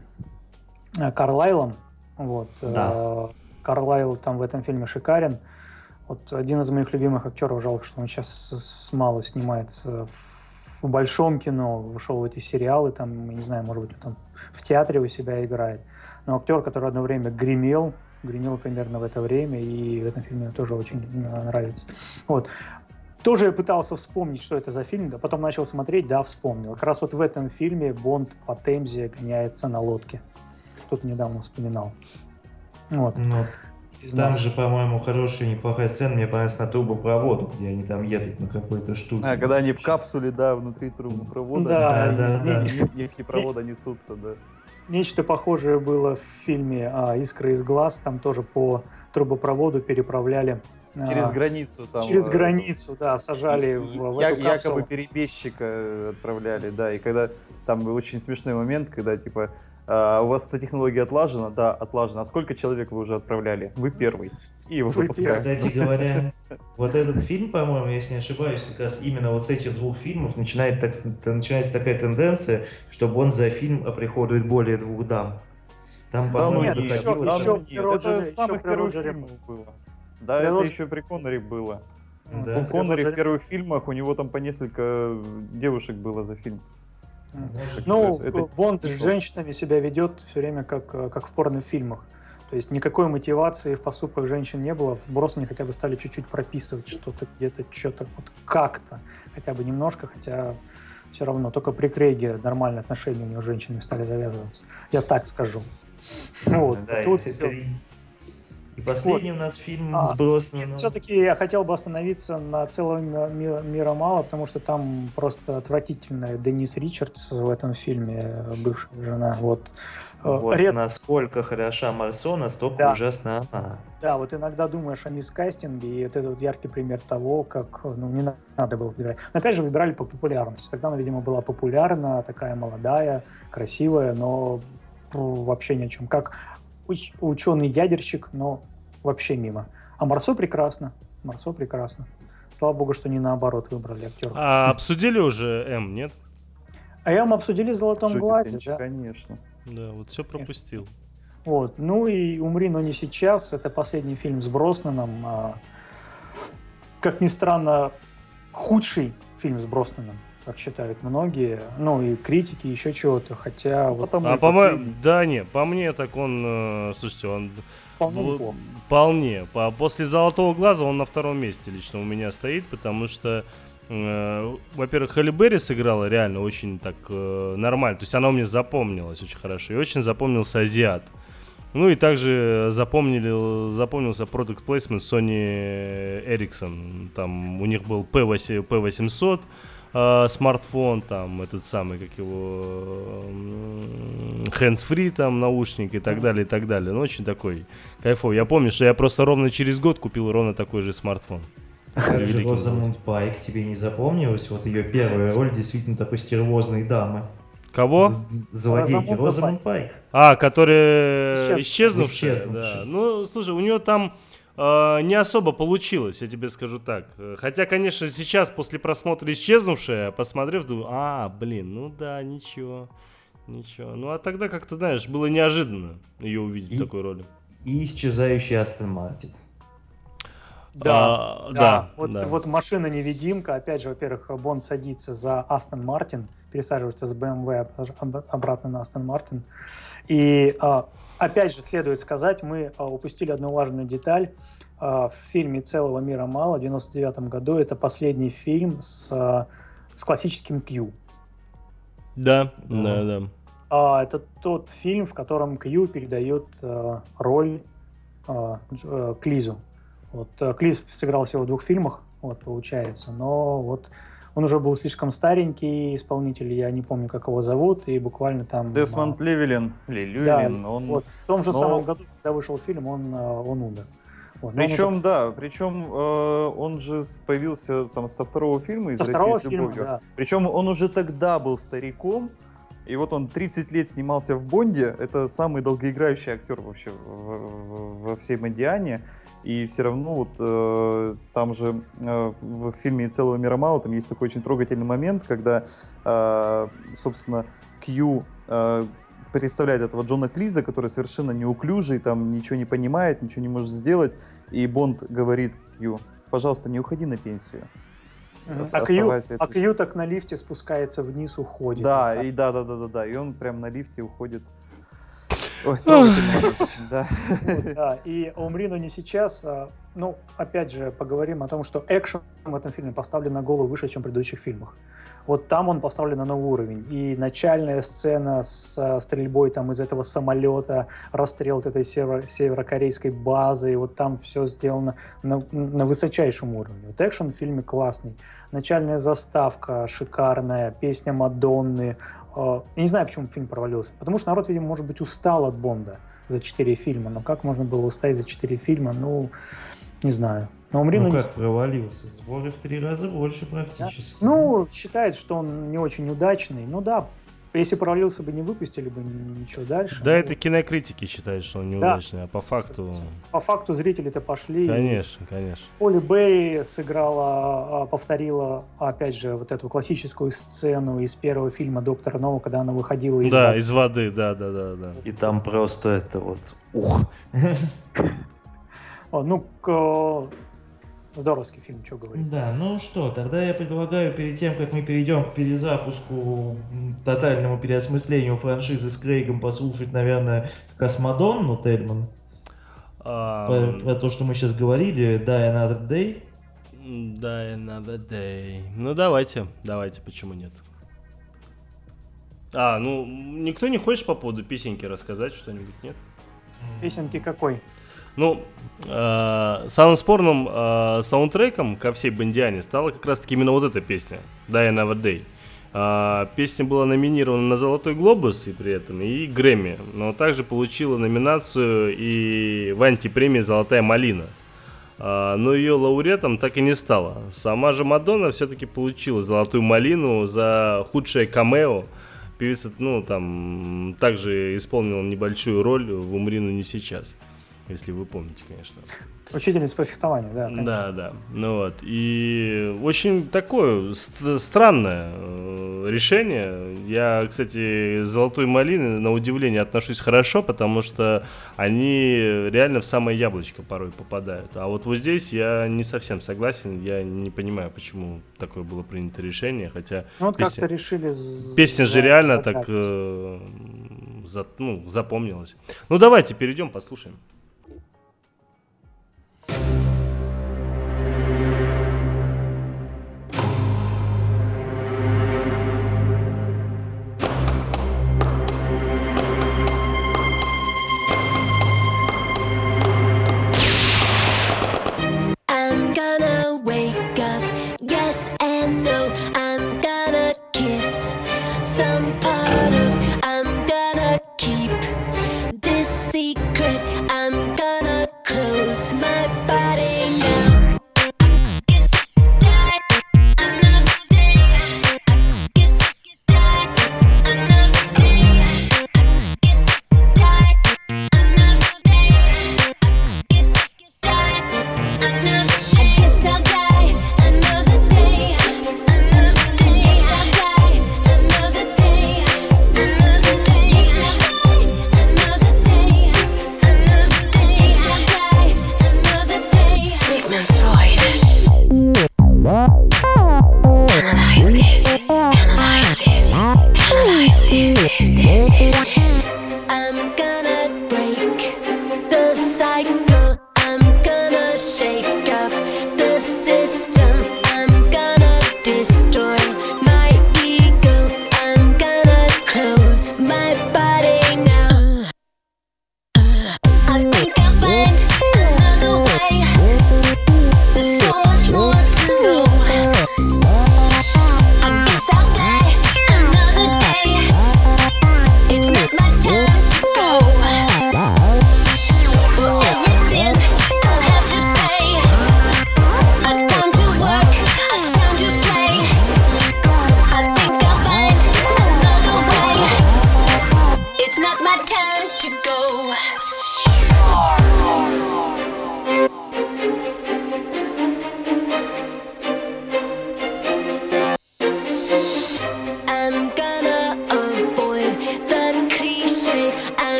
э, Карлайлом. Вот. Да. Э, Карлайл там в этом фильме шикарен. Вот один из моих любимых актеров, жалко, что он сейчас мало снимается в большом кино, вышел в эти сериалы, там, не знаю, может быть, там в театре у себя играет. Но актер, который одно время гремел, гремел примерно в это время, и в этом фильме тоже очень э, нравится. Вот. Тоже я пытался вспомнить, что это за фильм, да потом начал смотреть, да, вспомнил. Как раз вот в этом фильме Бонд по Темзе гоняется на лодке. Кто-то недавно вспоминал. Вот. Ну, там нас... же, по-моему, хорошая, неплохая сцена, мне понравилась на трубопроводу, где они там едут на какой-то штуке. А, когда они в капсуле, да, внутри трубопровода, да, да, да, да. нефтепровода несутся, да. Нечто похожее было в фильме а, «Искры из глаз», там тоже по трубопроводу переправляли Через а, границу там. Через э, границу, да, сажали в, в я, эту капсулу. Якобы перебежчика отправляли, да. И когда там очень смешной момент, когда типа а, у вас эта технология отлажена, да, отлажена. А сколько человек вы уже отправляли? Вы первый. И его запускают. Кстати говоря, вот этот фильм, по-моему, если не ошибаюсь, как раз именно вот с этих двух фильмов начинает так, начинается такая тенденция, что он за фильм оприходует более двух дам. Там, по-моему, да, нет, еще, еще, еще, это самых первых фильмов было. Да, Для это нож... еще при Коннери было. Да. У Коннери в первых фильмах у него там по несколько девушек было за фильм. Ну, это, Бонд с женщинами себя ведет все время как, как в порнофильмах. То есть никакой мотивации в поступках женщин не было. В Бросне хотя бы стали чуть-чуть прописывать что-то где-то, что-то вот как-то, хотя бы немножко, хотя все равно. Только при Крейге нормальные отношения у него с женщинами стали завязываться. Я так скажу. *laughs* Вот. Да, тут все. И последний вот. у нас фильм а, с Броснаном. Все-таки я хотел бы остановиться на целом мира, мира мало, потому что там просто отвратительная Денис Ричардс в этом фильме, бывшая жена. Вот, э, вот Ред... насколько хороша Марсо, настолько да. ужасна она. Да, вот иногда думаешь о мискастинге, и это вот яркий пример того, как ну, не надо было выбирать. Но опять же, выбирали по популярности. Тогда она, видимо, была популярна, такая молодая, красивая, но вообще ни о чем. Как уч- ученый-ядерщик, но вообще мимо. А Марсо прекрасно. Марсо прекрасно. Слава богу, что не наоборот выбрали актера. А обсудили уже М, нет? А М обсудили в «Золотом глазе», да? Конечно. Да, вот все пропустил. Вот. Ну и «Умри, но не сейчас» — это последний фильм с Броснаном. А, как ни странно, худший фильм с Броснаном как считают многие, ну и критики, еще чего-то, хотя... Ну, вот... А по моему, да не, по мне так он, э, слушайте, он... Вполне неплохо. Вполне. По, после «Золотого глаза» он на втором месте лично у меня стоит, потому что э, во-первых, Холли Берри сыграла реально очень так э, нормально. То есть она у меня запомнилась очень хорошо. И очень запомнился азиат. Ну и также запомнили, запомнился Product Placement Sony Ericsson. Там у них был P800, P800 э, смартфон, там, этот самый, как его, hands-free, там, наушник и так далее, и так далее. Ну, очень такой кайфовый. Я помню, что я просто ровно через год купил ровно такой же смартфон. Как же Розамунд Пайк тебе не запомнилось? Вот ее первая роль действительно такой стервозной дамы. Кого? Злодейки Розамунд Пайк. А, которая исчезнувшая. исчезнувшая. Да. Ну, слушай, у нее там э, не особо получилось, я тебе скажу так. Хотя, конечно, сейчас после просмотра исчезнувшая, посмотрев, думаю, а, блин, ну да, ничего, ничего. Ну а тогда как-то, знаешь, было неожиданно ее увидеть и, в такой роли. И исчезающий Астон Мартин. Да, а, да, да, вот, да. вот машина-невидимка, опять же, во-первых, Бонд садится за Астон Мартин, пересаживается с BMW обратно на Астон Мартин. И а, опять же, следует сказать, мы а, упустили одну важную деталь. В фильме «Целого мира мало» в 99 году это последний фильм с, с классическим Q. Да, да, да. да. Это тот фильм, в котором Кью передает роль Клизу вот э, Клис сыграл всего в двух фильмах, вот получается, но вот он уже был слишком старенький исполнитель, я не помню, как его зовут, и буквально там... Десмонд а... Левелин, Лювин, да, он... вот в том же но... самом году, когда вышел фильм, он, э, он умер. Вот, причем, он... да, причем э, он же появился там со второго фильма из со России с любовью. Фильма, да. Причем он уже тогда был стариком, и вот он 30 лет снимался в Бонде. Это самый долгоиграющий актер вообще во всей Мадиане. И все равно вот э, там же э, в фильме «Целого мира мало» там есть такой очень трогательный момент, когда, э, собственно, Кью э, представляет этого Джона Клиза, который совершенно неуклюжий, там ничего не понимает, ничего не может сделать, и Бонд говорит Кью, пожалуйста, не уходи на пенсию. А Кью, а Кью так на лифте спускается вниз, уходит. Да, и да, да, да, да, да, и он прям на лифте уходит Ой, очень, да. Да, и «Умри, но не сейчас». А, ну, опять же, поговорим о том, что экшен в этом фильме поставлен на голову выше, чем в предыдущих фильмах. Вот там он поставлен на новый уровень. И начальная сцена с а, стрельбой там из этого самолета, расстрел вот этой северо- северокорейской базы, и вот там все сделано на, на высочайшем уровне. Вот экшен в фильме классный. Начальная заставка шикарная, песня Мадонны, я не знаю, почему фильм провалился. Потому что народ, видимо, может быть, устал от Бонда за четыре фильма. Но как можно было устать за четыре фильма? Ну, не знаю. Но умри, ну, ну как не... провалился? Сборы в три раза больше практически. Да? Ну, считает, что он не очень удачный. Ну да, если провалился бы, не выпустили бы ничего дальше. Да, ну, это кинокритики считают, что он неудачный, да. а по факту... По факту зрители-то пошли. Конечно, конечно. Поли Берри сыграла, а, повторила, опять же, вот эту классическую сцену из первого фильма «Доктор Ноу», когда она выходила из Да, воды. из воды, да, да, да, да. И там просто это вот... Ух! *laughs* Ну, Здоровский фильм, что говорить. Да, ну что, тогда я предлагаю перед тем, как мы перейдем к перезапуску, тотальному переосмыслению франшизы с Крейгом, послушать, наверное, Космодон, Тельман. Um... Про, про то, что мы сейчас говорили, Die Another Day. Die Another Day. Ну давайте, давайте, почему нет? А, ну, никто не хочет по поводу песенки рассказать что-нибудь, нет? Песенки какой? Ну, э, самым спорным э, саундтреком ко всей Бандиане стала как раз-таки именно вот эта песня «Die Another Day». Э, песня была номинирована на «Золотой глобус» и при этом, и Грэмми, но также получила номинацию и в антипремии «Золотая малина». Uh, но ее лауреатом так и не стала. Сама же Мадонна все-таки получила золотую малину за худшее камео. Певица, ну, там, также исполнила небольшую роль в «Умри, но не сейчас» если вы помните, конечно. Учительница по фехтованию, да. Конечно. Да, да. Ну вот. И очень такое ст- странное э, решение. Я, кстати, золотой малины на удивление отношусь хорошо, потому что они реально в самое яблочко порой попадают. А вот вот здесь я не совсем согласен. Я не понимаю, почему такое было принято решение. Хотя ну, вот песня, как-то решили. Песня же реально так э, за, ну, запомнилась. Ну давайте перейдем, послушаем.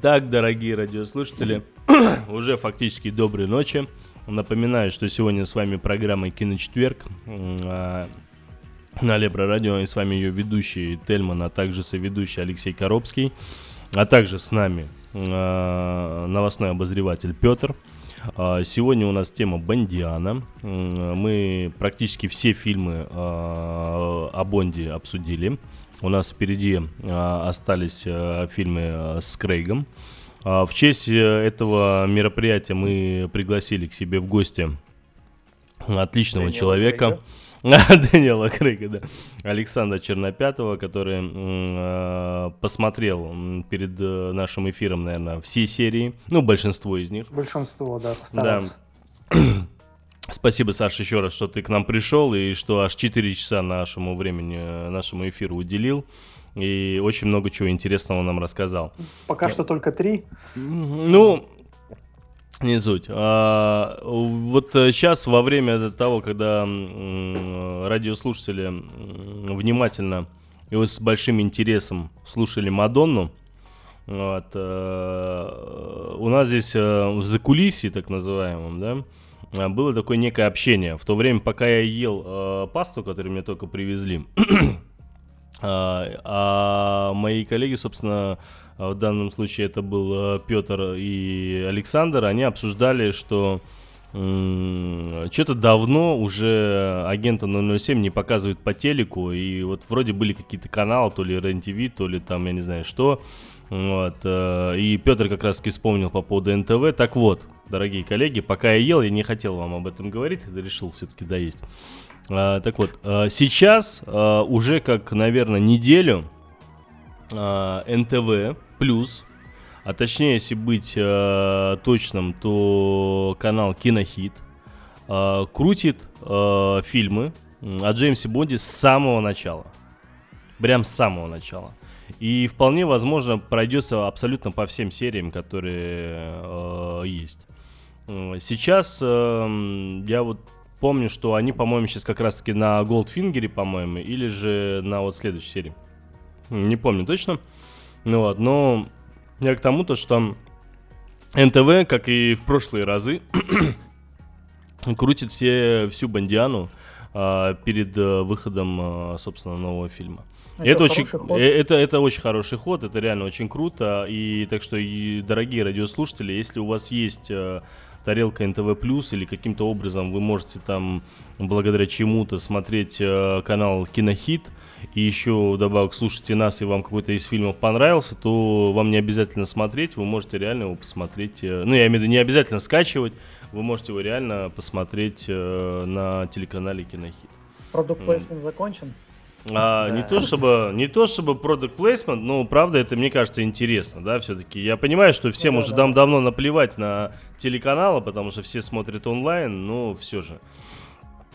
Итак, дорогие радиослушатели, *clears throat* уже фактически доброй ночи. Напоминаю, что сегодня с вами программа «Киночетверг» а, на Лебро Радио, и с вами ее ведущий Тельман, а также соведущий Алексей Коробский, а также с нами а, новостной обозреватель Петр. А, сегодня у нас тема Бондиана. Мы практически все фильмы о Бонде обсудили. У нас впереди а, остались а, фильмы а, с Крейгом. А, в честь э, этого мероприятия мы пригласили к себе в гости отличного Дэниела человека. *laughs* Дэниела Крейга, да. Александра Чернопятого, который э, посмотрел перед э, нашим эфиром, наверное, все серии. Ну, большинство из них. Большинство, да, постарался. Да. *clears throat* Спасибо, Саша, еще раз, что ты к нам пришел и что аж 4 часа нашему времени, э, нашему эфиру уделил. И очень много чего интересного нам рассказал. Пока что только три. Ну, не суть. А, вот сейчас, во время того, когда радиослушатели внимательно и вот с большим интересом слушали Мадонну, вот, у нас здесь в закулисье, так называемом, да, было такое некое общение. В то время, пока я ел э, пасту, которую мне только привезли, а, *clears throat* а мои коллеги, собственно, в данном случае это был э, Петр и Александр, они обсуждали, что что-то давно уже агента 007 не показывают по телеку, и вот вроде были какие-то каналы, то ли РЕН-ТВ, то ли там, я не знаю что, вот, э, и Петр как раз таки вспомнил по поводу НТВ. Так вот, дорогие коллеги, пока я ел, я не хотел вам об этом говорить, решил все-таки доесть. А, так вот, а, сейчас а, уже как, наверное, неделю НТВ плюс, а точнее, если быть точным, то канал Кинохит крутит фильмы о Джеймсе Бонде с самого начала. Прям с самого начала. И вполне возможно пройдется абсолютно по всем сериям, которые э, есть. Сейчас э, я вот помню, что они, по-моему, сейчас как раз-таки на Goldfinger, по-моему, или же на вот следующей серии. Не помню точно. Ну вот, но я к тому, то, что НТВ, как и в прошлые разы, *coughs* крутит все, всю Бандиану э, перед э, выходом, э, собственно, нового фильма. Это, это очень, ход. Э, это, это очень хороший ход, это реально очень круто. И так что, и, дорогие радиослушатели, если у вас есть, э, тарелка НТВ+, или каким-то образом вы можете там, благодаря чему-то, смотреть э, канал Кинохит, и еще добавок слушайте нас, и вам какой-то из фильмов понравился, то вам не обязательно смотреть, вы можете реально его посмотреть. Э, ну, я имею в виду, не обязательно скачивать, вы можете его реально посмотреть э, на телеканале Кинохит. Продукт плейсмент закончен? А, да. Не то чтобы, не то чтобы product placement, но правда это мне кажется интересно, да, все-таки. Я понимаю, что всем ну, уже да. давно наплевать на телеканалы, потому что все смотрят онлайн, но все же.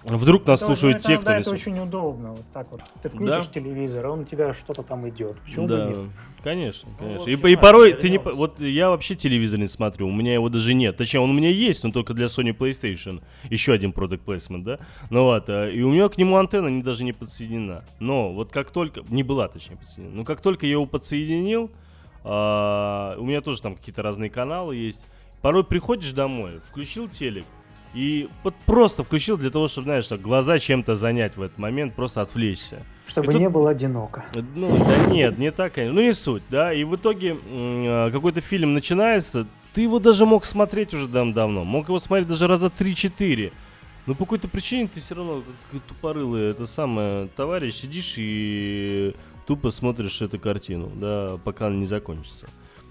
Вдруг нас это, слушают те, кто да, это очень удобно. Вот так вот. Ты включишь да? телевизор, а он у тебя что-то там идет. Почему да. бы нет? Конечно, ну, конечно. Ну, и, и порой ты не... Вот я вообще телевизор не смотрю, у меня его даже нет. Точнее, он у меня есть, но только для Sony PlayStation. Еще один product placement, да? Ну вот, а, и у меня к нему антенна не, даже не подсоединена. Но вот как только... Не была, точнее, подсоединена. Но как только я его подсоединил, а, у меня тоже там какие-то разные каналы есть. Порой приходишь домой, включил телек, и вот просто включил для того, чтобы, знаешь, глаза чем-то занять в этот момент, просто отвлечься. Чтобы тут... не было одиноко. Ну, да нет, не так, конечно. Ну, не суть, да. И в итоге а, какой-то фильм начинается, ты его даже мог смотреть уже давно. Мог его смотреть даже раза 3-4. Но по какой-то причине ты все равно, как тупорылый, это самое, товарищ, сидишь и тупо смотришь эту картину, да, пока она не закончится.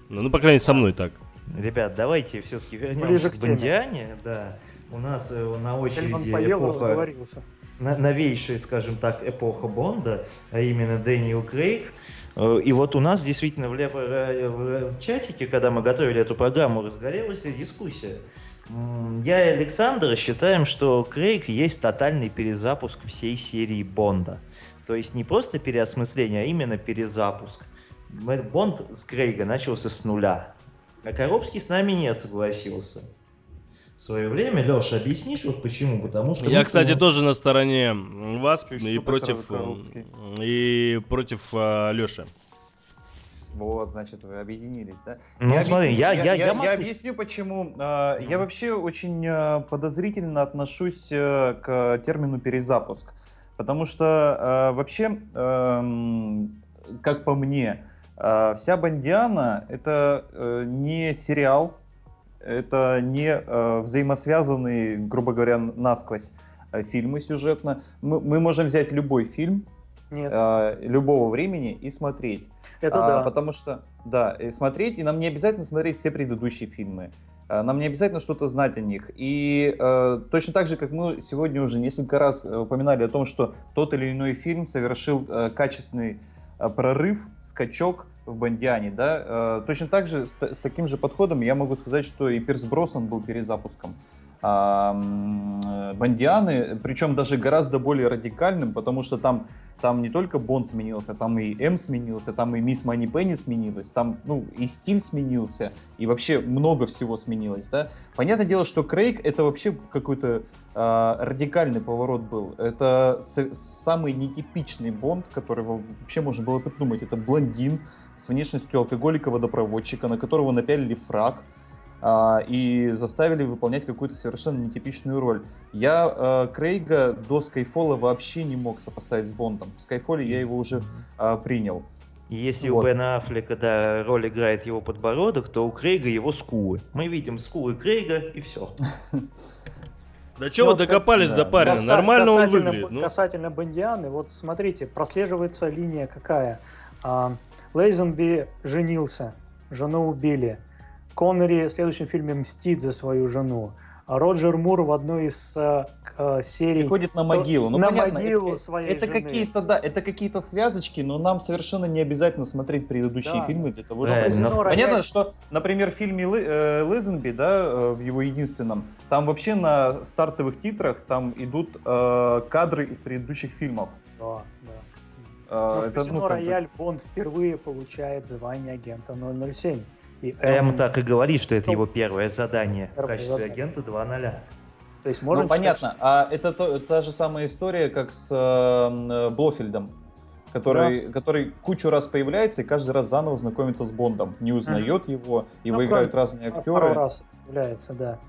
Ну, ну по крайней мере, со мной так. Ребят, давайте все-таки вернемся к Бондиане. Да. У нас э, на очереди эпоха, новейшая, скажем так, эпоха Бонда, а именно Дэниел Крейг. Э, и вот у нас действительно в, в чатике, когда мы готовили эту программу, разгорелась дискуссия. Я и Александр считаем, что Крейг есть тотальный перезапуск всей серии Бонда. То есть не просто переосмысление, а именно перезапуск. Бонд с Крейга начался с нуля. А Коробский с нами не согласился свое время. Леша, объяснишь вот почему? Потому что... Я, кстати, тоже на стороне вас Чуть и против, и против а, Леши. Вот, значит, вы объединились, да? Ну, я смотри, объясню, я, я, я, я, я, я объясню, почему. Э, я вообще очень э, подозрительно отношусь э, к термину перезапуск. Потому что э, вообще, э, как по мне, э, вся Бандиана это э, не сериал, это не э, взаимосвязанные, грубо говоря, насквозь э, фильмы сюжетно. Мы, мы можем взять любой фильм э, любого времени и смотреть. Это а, да. Потому что, да, и смотреть, и нам не обязательно смотреть все предыдущие фильмы. Э, нам не обязательно что-то знать о них. И э, точно так же, как мы сегодня уже несколько раз э, упоминали о том, что тот или иной фильм совершил э, качественный э, прорыв, скачок в Бондиане, да, э, точно так же с, с таким же подходом я могу сказать, что и Пирс Броснан был перезапуском Бондианы, причем даже гораздо более радикальным, потому что там там не только Бонд сменился, там и М сменился, там и Мисс Мани Пенни сменилась, там, ну, и стиль сменился, и вообще много всего сменилось, да. Понятное дело, что Крейг это вообще какой-то э, радикальный поворот был. Это с- самый нетипичный Бонд, который вообще можно было придумать. Это блондин с внешностью алкоголика-водопроводчика, на которого напялили фраг, и заставили выполнять какую-то совершенно нетипичную роль. Я э, Крейга до Скайфола вообще не мог сопоставить с Бондом. В Скайфоле я его уже э, принял. И если вот. у Бена Аффлека да, роль играет его подбородок, то у Крейга его скулы. Мы видим скулы Крейга и все. *laughs* Да чего вы докопались до парня? Нормально он выглядит. Ну. Касательно Бондианы, вот смотрите, прослеживается линия какая. А, Лейзенби женился, жену убили. Коннери в следующем фильме мстит за свою жену. А Роджер Мур в одной из э, э серий... Приходит на могилу. Ну, на понятно, могилу это, своей это жены. какие-то, да, это какие-то связочки, но нам совершенно не обязательно смотреть предыдущие да. фильмы для того, чтобы... Да, но... Понятно, что, например, в фильме Лы, э, Лизенби, да, э, в его единственном, там вообще на стартовых титрах там идут э, кадры из предыдущих фильмов. Да, да. Э, но это, в ну, Рояль Бонд впервые получает звание агента 007. И М, М так и говорит, что это его первое задание первое в качестве задание. агента 2.0. То есть можем ну, понятно. Считать, А это то, та же самая история, как с э, Блофельдом, который, да. который кучу раз появляется и каждый раз заново знакомится с Бондом, не узнает mm. его, его ну, играют разные актеры. Пару раз появляется, да.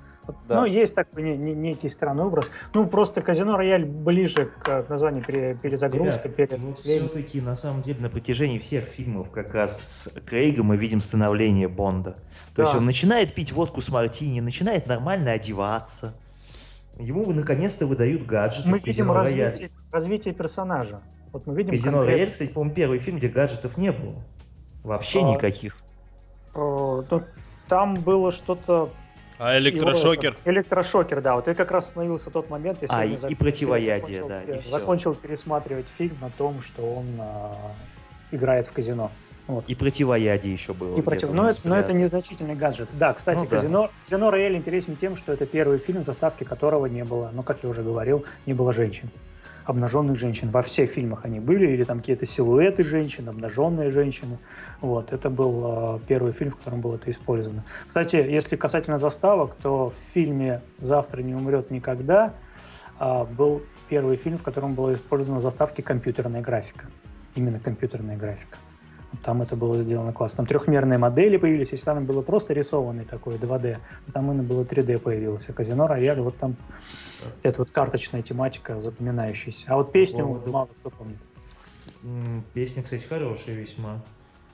Да. Ну, есть такой не, не, некий странный образ. Ну, просто казино рояль ближе к названию пере, перезагрузка, Ребят, ну, все-таки, на самом деле, на протяжении всех фильмов как раз с Крейгом мы видим становление Бонда. То да. есть он начинает пить водку с мартини, начинает нормально одеваться. Ему наконец-то выдают гаджеты. Мы видим развитие, развитие персонажа. Вот мы видим Казино конкрет... Рояль, кстати, по-моему, первый фильм, где гаджетов не было. Вообще а, никаких. А, там было что-то а электрошокер? Его, электрошокер, да. Вот и как раз остановился тот момент, если а, и, и противоядие, закончил, да. И закончил пересматривать фильм о том, что он а, играет в казино. Вот. И противоядие еще было. И против... но, это, но это незначительный гаджет. Да, кстати, ну, казино, да. казино Рояль интересен тем, что это первый фильм, в заставке которого не было, ну, как я уже говорил, не было женщин обнаженных женщин. Во всех фильмах они были, или там какие-то силуэты женщин, обнаженные женщины. Вот, это был э, первый фильм, в котором было это использовано. Кстати, если касательно заставок, то в фильме «Завтра не умрет никогда» э, был первый фильм, в котором была использована заставки компьютерная графика. Именно компьютерная графика. Там это было сделано классно. Там трехмерные модели появились, если там было просто рисованный такой 2D, там именно было 3D появилось. А казино Рояль, вот там это вот карточная тематика запоминающаяся. А вот песню поводу... мало кто помнит. Песня, кстати, хорошая весьма.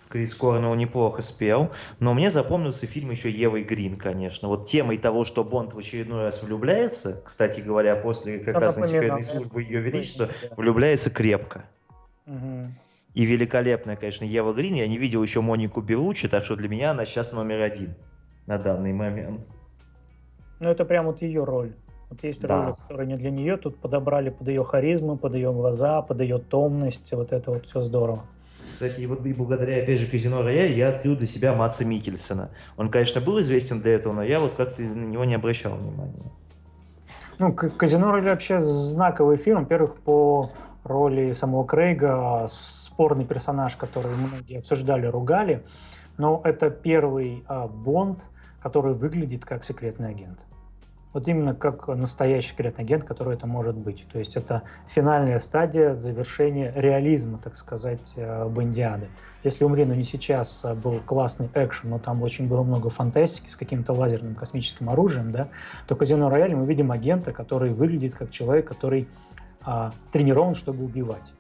Крис Корнелл неплохо спел, но мне запомнился фильм еще Евой Грин, конечно. Вот темой того, что Бонд в очередной раз влюбляется, кстати говоря, после как раз на секретной службы Ее Величества, влюбляется крепко. Угу. И великолепная, конечно, Ева Грин. Я не видел еще Монику Белучи, так что для меня она сейчас номер один на данный момент. Ну, это прям вот ее роль. Вот есть да. роли, которые не для нее, тут подобрали под ее харизму, под ее глаза, под ее томность, вот это вот все здорово. Кстати, и вот и благодаря, опять же, Казино Рояль я открыл для себя Матса Микельсона. Он, конечно, был известен до этого, но я вот как-то на него не обращал внимания. Ну, Казино Рояль вообще знаковый фильм, во-первых, по роли самого Крейга, спорный персонаж, который многие обсуждали, ругали, но это первый а, Бонд, который выглядит как секретный агент. Вот именно как настоящий секретный агент, который это может быть. То есть это финальная стадия завершения реализма, так сказать, э, Бондиады. Если «Умри, но не сейчас» был классный экшен, но там очень было много фантастики с каким-то лазерным космическим оружием, да, то «Казино Рояль» мы видим агента, который выглядит как человек, который а, тренирован, чтобы убивать.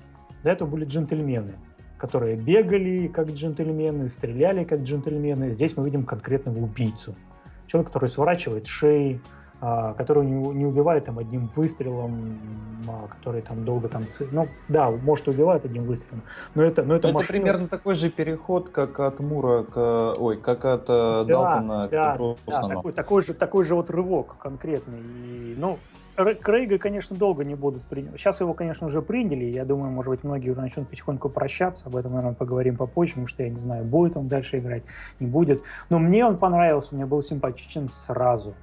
До этого были джентльмены, которые бегали как джентльмены, стреляли как джентльмены. Здесь мы видим конкретного убийцу. Человек, который сворачивает шеи, а, который не, убивает там одним выстрелом, а, который там долго там... Ну, да, может, убивает одним выстрелом, но это... Но это, это машина... примерно такой же переход, как от Мура к... Ой, как от э, да, Далтона да, к Да, такой, такой, же, такой же вот рывок конкретный. И, ну, Крейга, конечно, долго не будут принимать. Сейчас его, конечно, уже приняли. Я думаю, может быть, многие уже начнут потихоньку прощаться. Об этом, наверное, поговорим попозже, потому что я не знаю, будет он дальше играть, не будет. Но мне он понравился, мне был симпатичен сразу.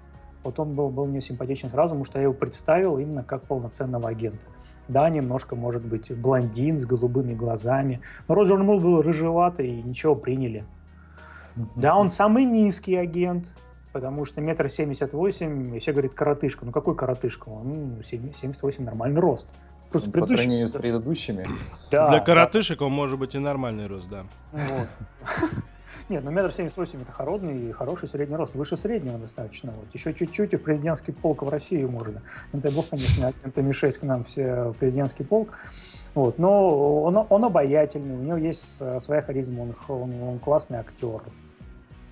Вот он был, был мне симпатичен сразу, потому что я его представил именно как полноценного агента. Да, немножко, может быть, блондин с голубыми глазами. Но Роджер Мул был рыжеватый, и ничего, приняли. Да, он самый низкий агент, потому что метр семьдесят восемь, и все говорят коротышка. Ну какой коротышка? Он 78 нормальный рост. Просто По сравнению с предыдущими? *laughs* Да. Для коротышек он может быть и нормальный рост, да. Вот. *laughs* Нет, ну метр семьдесят восемь это хороший, хороший средний рост. Выше среднего достаточно. Вот. Еще чуть-чуть и в президентский полк в России можно. Не дай бог, конечно, агента Ми-6 к нам все в президентский полк. Вот. Но он, он обаятельный, у него есть э, своя харизма, он, он, он классный актер.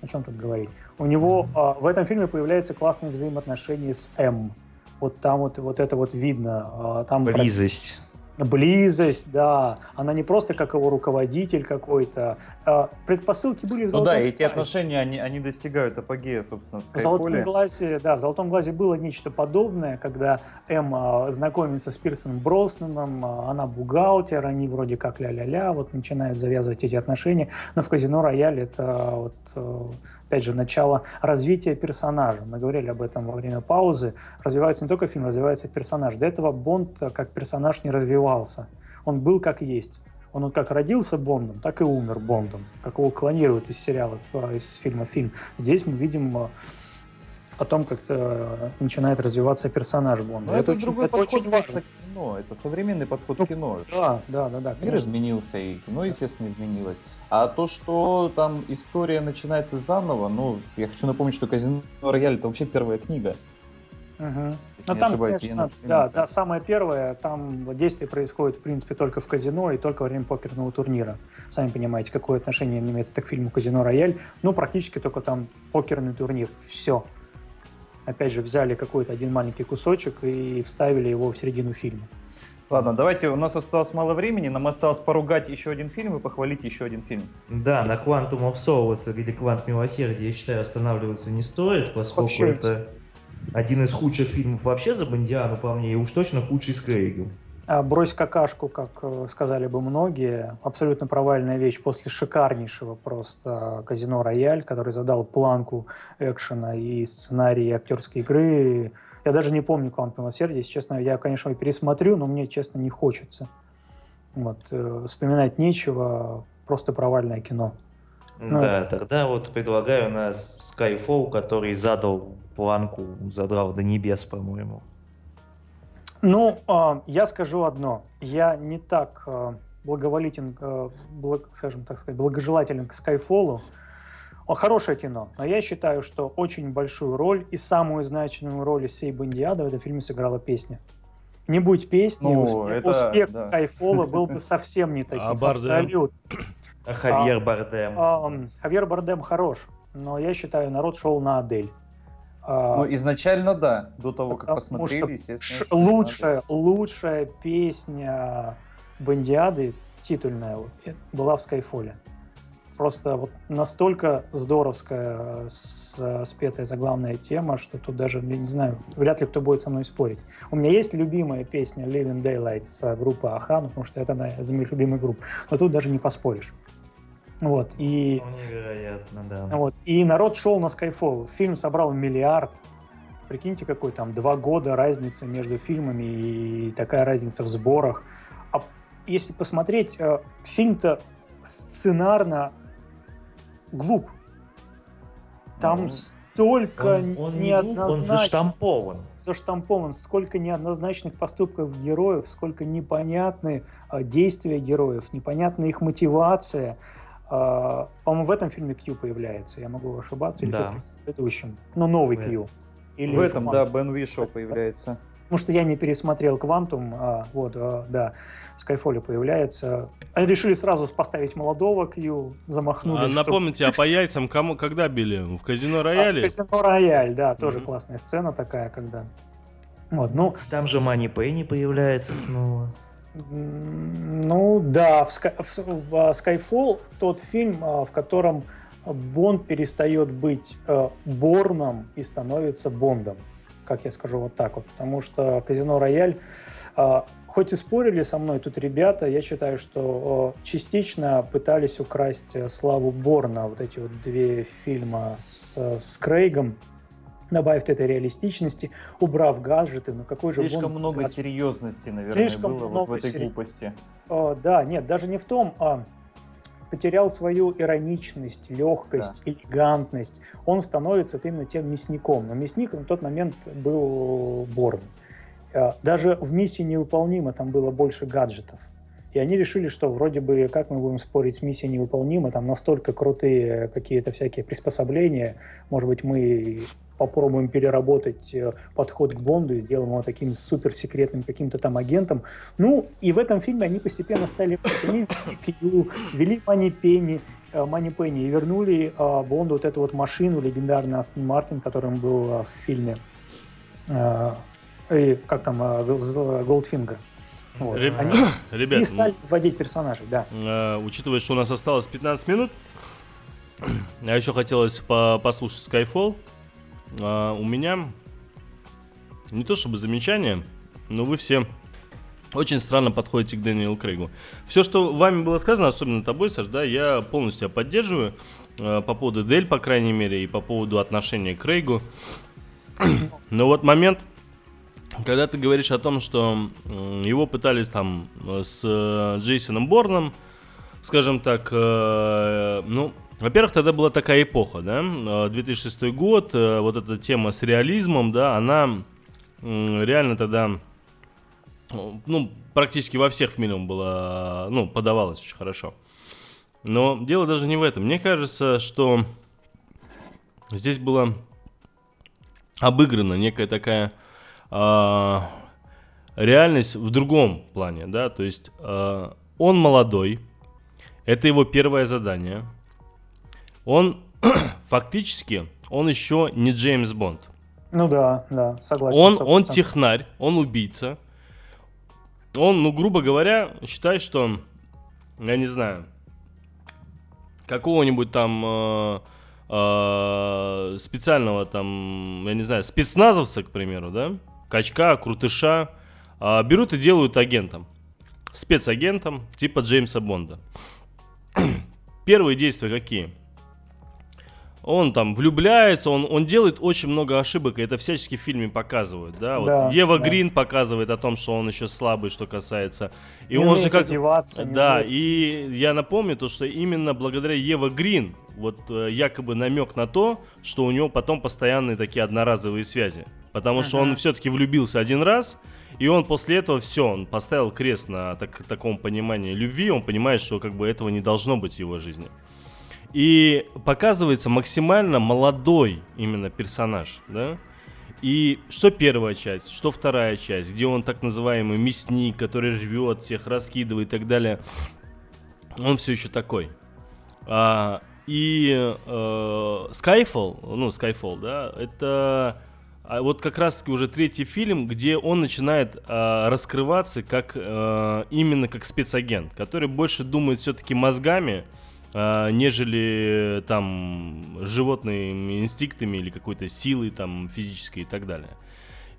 О чем тут говорить? У него а, в этом фильме появляется классные взаимоотношения с М. Вот там вот, вот это вот видно. А, там Близость. Близость, да. Она не просто как его руководитель какой-то. А предпосылки были в «Золотом Ну да, эти отношения, они, они достигают апогея, собственно, в В «Золотом глазе», да, в «Золотом глазе» было нечто подобное, когда Эмма знакомится с Пирсоном Броснаном, она бухгалтер, они вроде как ля-ля-ля, вот начинают завязывать эти отношения. Но в «Казино Рояль» это вот э, опять же, начало развития персонажа. Мы говорили об этом во время паузы. Развивается не только фильм, развивается персонаж. До этого Бонд как персонаж не развивался. Он был как есть. Он как родился Бондом, так и умер Бондом, как его клонируют из сериалов, э, из фильма фильм. Здесь мы видим э, о том, как э, начинает развиваться персонаж Бонда. это, это, очень, это очень важно. кино, это современный подход ну, кино. Да, да, да, да. Мир конечно. изменился, и кино, естественно, изменилось. А то, что там история начинается заново, ну, я хочу напомнить, что «Казино Рояль» — это вообще первая книга. Угу. Если ну, там, ошибаюсь, конечно, да, да, самое первое, там действие происходит, в принципе, только в казино и только во время покерного турнира. Сами понимаете, какое отношение имеет это к фильму «Казино Рояль». Ну, практически только там покерный турнир. Все. Опять же, взяли какой-то один маленький кусочек и вставили его в середину фильма. Ладно, давайте, у нас осталось мало времени, нам осталось поругать еще один фильм и похвалить еще один фильм. Да, на Quantum of Solace или Квант Милосердия, я считаю, останавливаться не стоит, поскольку Вообще это один из худших фильмов вообще за Бондиану, по мне, и уж точно худший с Крейгом. А «Брось какашку», как э, сказали бы многие, абсолютно провальная вещь после шикарнейшего просто «Казино Рояль», который задал планку экшена и сценария и актерской игры. Я даже не помню «Квант милосердия», если честно. Я, конечно, его пересмотрю, но мне, честно, не хочется. Вот. Э, вспоминать нечего, просто провальное кино. Ну, да, это... тогда вот предлагаю на Skyfall, который задал планку, задрал до небес, по-моему. Ну, э, я скажу одно. Я не так э, благоволитен, э, благ, скажем так сказать, благожелателен к Skyfall. Хорошее кино, но я считаю, что очень большую роль и самую значимую роль из всей Бондиады в этом фильме сыграла песня. Не будь песни, ну, успех, это, успех да. Skyfall *laughs* был бы совсем не таким. А Абсолютно. А Хавьер Бардем? А, Хавьер Бардем хорош, но я считаю, народ шел на Адель. А, ну, изначально да, до того, как посмотрели, естественно. Лучшая, лучшая песня Бандиады, титульная, была в Скайфоле. Просто вот настолько здоровская с, спетая заглавная тема, что тут даже, я не знаю, вряд ли кто будет со мной спорить. У меня есть любимая песня Living Daylight с группы Аха, потому что это одна из моих любимых групп, но тут даже не поспоришь. Вот, и... Невероятно, да. Вот, и народ шел на Skyfall. Фильм собрал миллиард. Прикиньте, какой там два года разница между фильмами и такая разница в сборах. А если посмотреть, э, фильм-то сценарно глуп. Там ну, столько он, он неоднозначных... Он заштампован. Заштампован. Сколько неоднозначных поступков героев, сколько непонятны э, действия героев, непонятна их мотивация. А, по-моему, в этом фильме Кью появляется, я могу ошибаться, или да. в предыдущем. Но ну, новый Кью. Или в этом, да, Бен Вишо появляется. Потому что я не пересмотрел Квантум, а, вот, а, да, Скайфоли появляется. Они решили сразу поставить молодого Кью, замахнулись. А, напомните, а по яйцам кому, когда били? В Казино Рояле? А, в Казино Рояль, да, тоже mm-hmm. классная сцена такая, когда... Вот, ну... Там же Мани Пенни появляется снова. Ну да, в, Sky, в, в Skyfall тот фильм, а, в котором Бонд перестает быть э, Борном и становится Бондом. Как я скажу вот так вот. Потому что Казино Рояль, э, хоть и спорили со мной тут ребята, я считаю, что э, частично пытались украсть э, славу Борна, вот эти вот две фильма с, с Крейгом, добавив этой реалистичности, убрав гаджеты, ну какой Слишком же Слишком много гаджет? серьезности, наверное, Слишком было много вот в этой сери... глупости. А, да, нет, даже не в том, а потерял свою ироничность, легкость, да. элегантность. Он становится именно тем мясником. Но мясник на тот момент был Борн. А, даже в миссии невыполнима там было больше гаджетов. И они решили, что вроде бы, как мы будем спорить с миссией невыполнима, там настолько крутые какие-то всякие приспособления, может быть, мы попробуем переработать э, подход к Бонду и сделаем его таким суперсекретным каким-то там агентом. Ну, и в этом фильме они постепенно стали вели Манипенни, э, Манипенни и вернули э, Бонду вот эту вот машину, легендарный Астон Мартин, которым был в фильме и как там, Голдфингер. Вот. Реб... Они *coughs* Ребят, и стали вводить персонажей, да. Э, учитывая, что у нас осталось 15 минут, *coughs* а еще хотелось по послушать Skyfall. Э, у меня не то чтобы замечание, но вы все очень странно подходите к Дэниелу Крейгу. Все, что вами было сказано, особенно тобой, Саш, да, я полностью поддерживаю э, по поводу Дель, по крайней мере, и по поводу отношения к Крейгу. Но вот момент, когда ты говоришь о том, что его пытались там э, с э, Джейсоном Борном, скажем так, э, ну, во-первых, тогда была такая эпоха, да, 2006 год, вот эта тема с реализмом, да, она реально тогда ну, практически во всех фильмах было, ну, подавалось очень хорошо. Но дело даже не в этом. Мне кажется, что здесь было обыграна некая такая э, реальность в другом плане, да, то есть э, он молодой, это его первое задание, он *clears throat* фактически, он еще не Джеймс Бонд. Ну да, да, согласен. Он, он технарь, он убийца. Он, ну, грубо говоря, считает, что, я не знаю, какого-нибудь там э, э, специального там, я не знаю, спецназовца, к примеру, да, качка, крутыша, э, берут и делают агентом. Спецагентом, типа Джеймса Бонда. *clears throat* Первые действия какие? Он там влюбляется, он, он делает очень много ошибок, и это всячески в фильме показывают, да, вот да, Ева да. Грин показывает о том, что он еще слабый, что касается, и не он же как, одеваться, да, и я напомню то, что именно благодаря Ева Грин, вот э, якобы намек на то, что у него потом постоянные такие одноразовые связи, потому uh-huh. что он все-таки влюбился один раз, и он после этого все, он поставил крест на так, таком понимании любви, он понимает, что как бы этого не должно быть в его жизни. И показывается максимально молодой именно персонаж, да? И что первая часть, что вторая часть, где он так называемый мясник, который рвет всех, раскидывает и так далее. Он все еще такой. А, и э, Skyfall, ну, Skyfall, да, это а вот как раз-таки уже третий фильм, где он начинает э, раскрываться как э, именно как спецагент, который больше думает все-таки мозгами, нежели там животными инстинктами или какой-то силой там физической и так далее.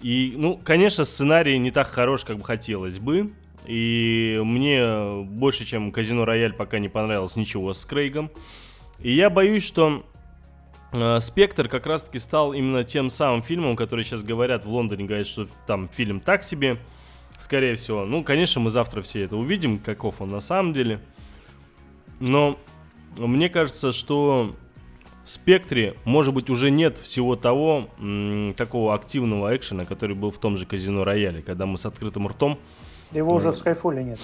И, ну, конечно, сценарий не так хорош, как бы хотелось бы. И мне больше, чем Казино Рояль, пока не понравилось ничего с Крейгом. И я боюсь, что э, Спектр как раз-таки стал именно тем самым фильмом, который сейчас говорят в Лондоне, говорят, что там фильм так себе, скорее всего. Ну, конечно, мы завтра все это увидим, каков он на самом деле. Но мне кажется, что в спектре, может быть, уже нет всего того м, такого активного экшена, который был в том же казино Рояле, когда мы с открытым ртом. Его уже в Скайфоле нет.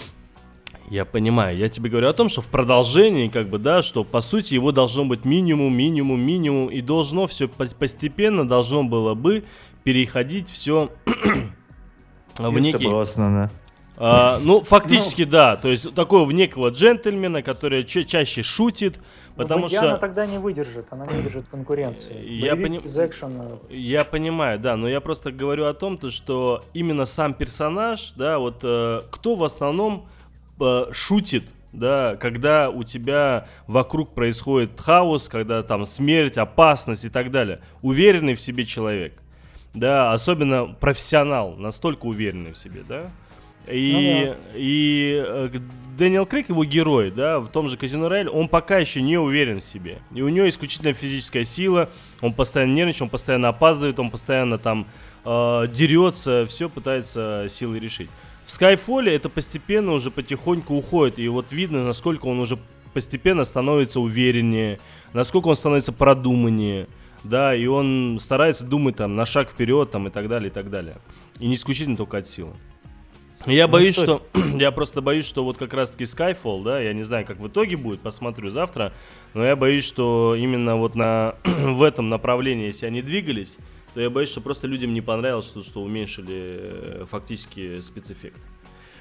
Я понимаю, я тебе говорю о том, что в продолжении, как бы, да, что по сути его должно быть минимум, минимум, минимум, и должно все постепенно должно было бы переходить все *clears throat* в некий... Согласна, да. А, ну, фактически, ну, да. То есть такого некого джентльмена, который ча- чаще шутит, потому что... она тогда не выдержит, она не выдержит конкуренции. Я, пони... экшена... я понимаю, да, но я просто говорю о том, то, что именно сам персонаж, да, вот э, кто в основном э, шутит да, когда у тебя вокруг происходит хаос, когда там смерть, опасность и так далее. Уверенный в себе человек, да, особенно профессионал, настолько уверенный в себе, да. И, ну, да. и э, Дэниел Крейг, его герой, да, в том же Казино Рояль, он пока еще не уверен в себе. И у него исключительно физическая сила, он постоянно нервничает, он постоянно опаздывает, он постоянно там э, дерется, все пытается силой решить. В Скайфоле это постепенно уже потихоньку уходит, и вот видно, насколько он уже постепенно становится увереннее, насколько он становится продуманнее, да, и он старается думать там на шаг вперед там и так далее, и так далее. И не исключительно только от силы. Я ну боюсь, что, что *clears throat* я просто боюсь, что вот как раз-таки Skyfall, да, я не знаю, как в итоге будет, посмотрю завтра, но я боюсь, что именно вот на *clears throat* в этом направлении, если они двигались, то я боюсь, что просто людям не понравилось, что, что уменьшили э, фактически спецэффект.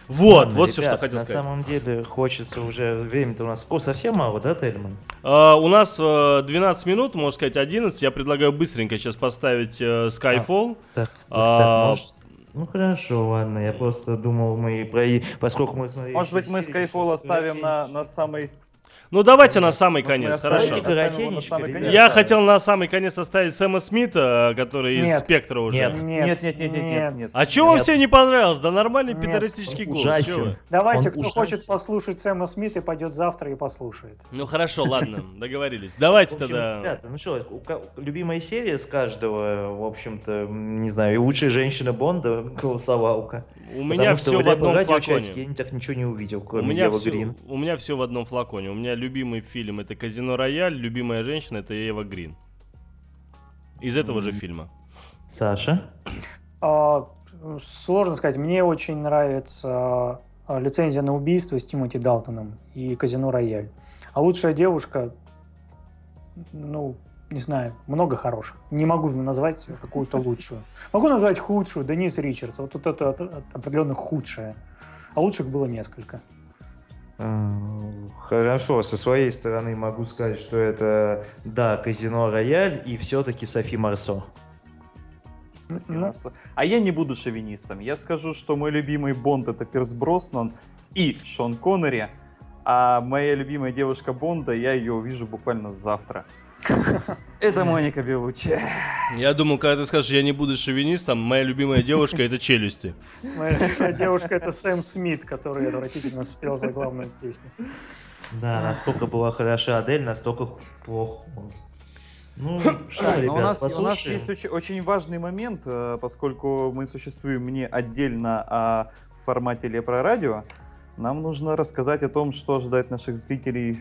Вот, Ладно, вот ребят, все, что хотел на сказать. На самом деле хочется уже, время-то у нас совсем мало, да, Тельман? Uh, у нас uh, 12 минут, можно сказать 11. Я предлагаю быстренько сейчас поставить uh, Skyfall. А, так, так, uh, так, может, ну хорошо, ладно, я просто думал, мы про... поскольку мы смотрели... Может быть, мы Skyfall оставим на, на самый ну давайте на самый конец, хорошо. Я хотел на самый конец оставить Сэма Смита, который из Спектра уже. Нет, нет, нет, нет, нет, нет. А чего вам все не понравилось? Да нормальный педористический голос. Давайте, кто хочет послушать Сэма Смита, пойдет завтра и послушает. Ну хорошо, ладно, *laughs* договорились. Давайте тогда. Ребята, ну что, любимая серия с каждого, в общем-то, не знаю, и лучшая женщина Бонда *laughs* голосовалка. У меня все в одном флаконе. Я так ничего не увидел, кроме Ева Грин. У меня все в одном флаконе. У меня любимый фильм это Казино Рояль, любимая женщина это Ева Грин. Из этого mm-hmm. же фильма. Саша? А, Сложно сказать. Мне очень нравится а, лицензия на убийство с Тимоти Далтоном и Казино Рояль. А лучшая девушка, ну, не знаю, много хороших. Не могу назвать какую-то лучшую. Могу назвать худшую, Денис Ричардс. Вот это, это определенно худшая. А лучших было несколько. А, хорошо, со своей стороны могу сказать, что это, да, Казино Рояль и все-таки Софи Марсо. А я не буду шовинистом. Я скажу, что мой любимый Бонд это Пирс Броснан и Шон Коннери. А моя любимая девушка Бонда, я ее увижу буквально завтра. *laughs* Это Моника Белучи. Я думал, когда ты скажешь, я не буду шовинистом, моя любимая девушка это челюсти. Моя любимая девушка это Сэм Смит, который отвратительно спел за главную песню. Да, насколько была хороша Адель, настолько плохо ну, что, ребят, у, нас, у нас есть очень, очень важный момент, э, поскольку мы существуем не отдельно, а в формате Лепро Радио. Нам нужно рассказать о том, что ожидает наших зрителей,